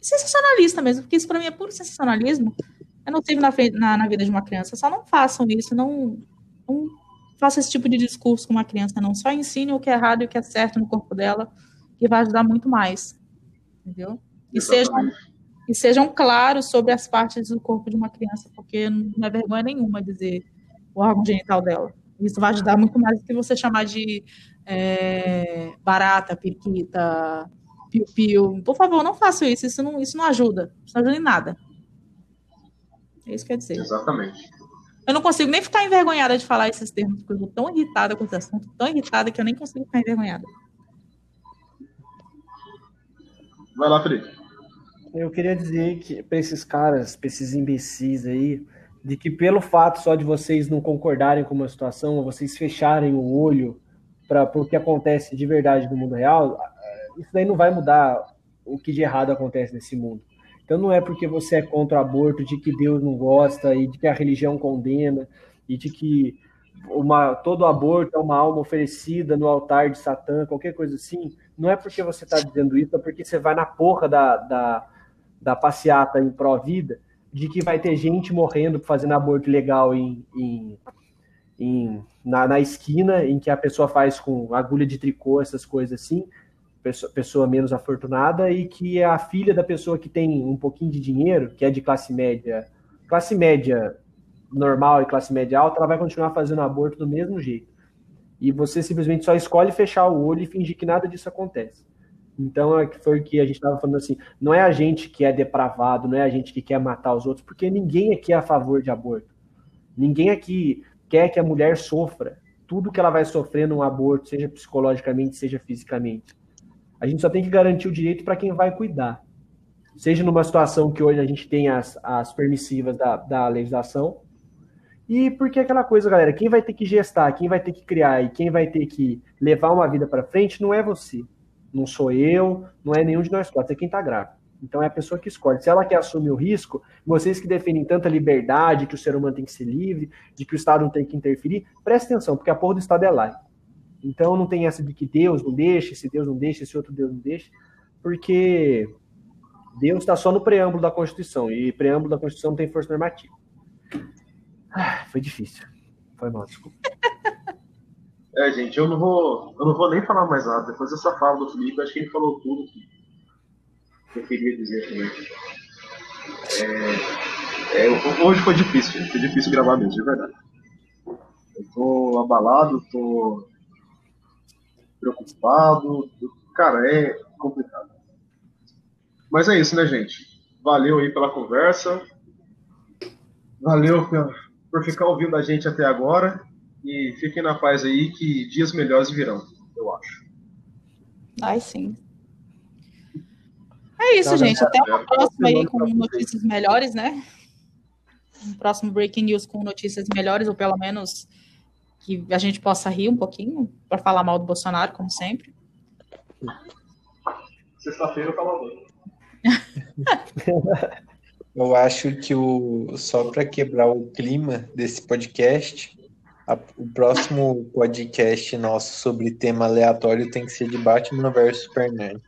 sensacionalista mesmo, porque isso para mim é puro sensacionalismo. Eu não tive na, na, na, vida de uma criança. Só não façam isso, não, não façam esse tipo de discurso com uma criança, não. Só ensine o que é errado e o que é certo no corpo dela, que vai ajudar muito mais. Entendeu? E sejam, e sejam claros sobre as partes do corpo de uma criança, porque não é vergonha nenhuma dizer o órgão genital dela. Isso vai ajudar muito mais do que você chamar de é, barata, periquita, piu-piu. Por favor, não faça isso. Isso não, isso não ajuda. Isso não ajuda em nada. É isso que quer dizer. Exatamente. Eu não consigo nem ficar envergonhada de falar esses termos, porque eu estou tão irritada com esse assunto, tão irritada que eu nem consigo ficar envergonhada. Vai lá, Felipe. Eu queria dizer que para esses caras, para esses imbecis aí, de que pelo fato só de vocês não concordarem com uma situação, ou vocês fecharem o olho para o que acontece de verdade no mundo real, isso daí não vai mudar o que de errado acontece nesse mundo. Então não é porque você é contra o aborto, de que Deus não gosta e de que a religião condena e de que uma, todo aborto é uma alma oferecida no altar de Satã, qualquer coisa assim. Não é porque você está dizendo isso, é porque você vai na porra da, da, da passeata em pró-vida de que vai ter gente morrendo fazendo aborto legal em, em, em na, na, esquina, em que a pessoa faz com agulha de tricô, essas coisas assim, pessoa, menos afortunada, e que a filha da pessoa que tem um pouquinho de dinheiro, que é de classe média, classe média normal e classe média alta, ela vai continuar fazendo aborto do mesmo jeito. E você simplesmente só escolhe fechar o olho e fingir que nada disso acontece. Então, é foi o que a gente estava falando assim: não é a gente que é depravado, não é a gente que quer matar os outros, porque ninguém aqui é a favor de aborto. Ninguém aqui quer que a mulher sofra tudo que ela vai sofrer num aborto, seja psicologicamente, seja fisicamente. A gente só tem que garantir o direito para quem vai cuidar. Seja numa situação que hoje a gente tem as, as permissivas da, da legislação, e porque aquela coisa, galera, quem vai ter que gestar, quem vai ter que criar e quem vai ter que levar uma vida para frente não é você. Não sou eu, não é nenhum de nós quatro, é quem está grávido. Então é a pessoa que escolhe. Se ela quer assumir o risco, vocês que defendem tanta liberdade, que o ser humano tem que ser livre, de que o Estado não tem que interferir, preste atenção, porque a porra do Estado é laico. Então não tem essa de que Deus não deixa, se Deus não deixa, esse outro Deus não deixa, porque Deus está só no preâmbulo da Constituição, e preâmbulo da Constituição não tem força normativa. Ah, foi difícil. Foi mal, desculpa. É, gente, eu não vou, eu não vou nem falar mais nada. Depois dessa fala do Felipe, acho que ele falou tudo que eu queria dizer também. É, é, hoje foi difícil, foi difícil gravar mesmo, de verdade. Eu tô abalado, tô preocupado. Cara, é complicado. Mas é isso, né, gente? Valeu aí pela conversa. Valeu por ficar ouvindo a gente até agora. E fiquem na paz aí que dias melhores virão, eu acho. Ai, sim. É isso, tá gente. Até o próximo aí com notícias melhores, né? Um próximo Breaking News com notícias melhores, ou pelo menos que a gente possa rir um pouquinho, para falar mal do Bolsonaro, como sempre. Sexta-feira eu falo Eu acho que o só para quebrar o clima desse podcast, a, o próximo podcast nosso sobre tema aleatório tem que ser de Batman versus Superman.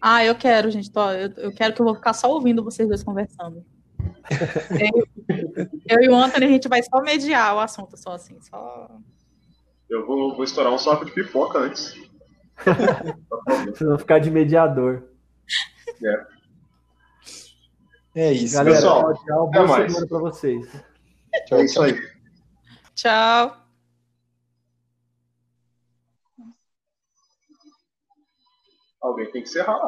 Ah, eu quero, gente. Tô, eu, eu, quero que eu vou ficar só ouvindo vocês dois conversando. Eu, eu, e o Anthony, a gente vai só mediar o assunto, só assim, só. Eu vou, vou estourar um saco de pipoca antes. Vocês vão ficar de mediador. É. É isso. Galera, pessoal. Tchau, boa mais. semana para vocês. Tchau, é isso aí. Tchau. Alguém tem que encerrar.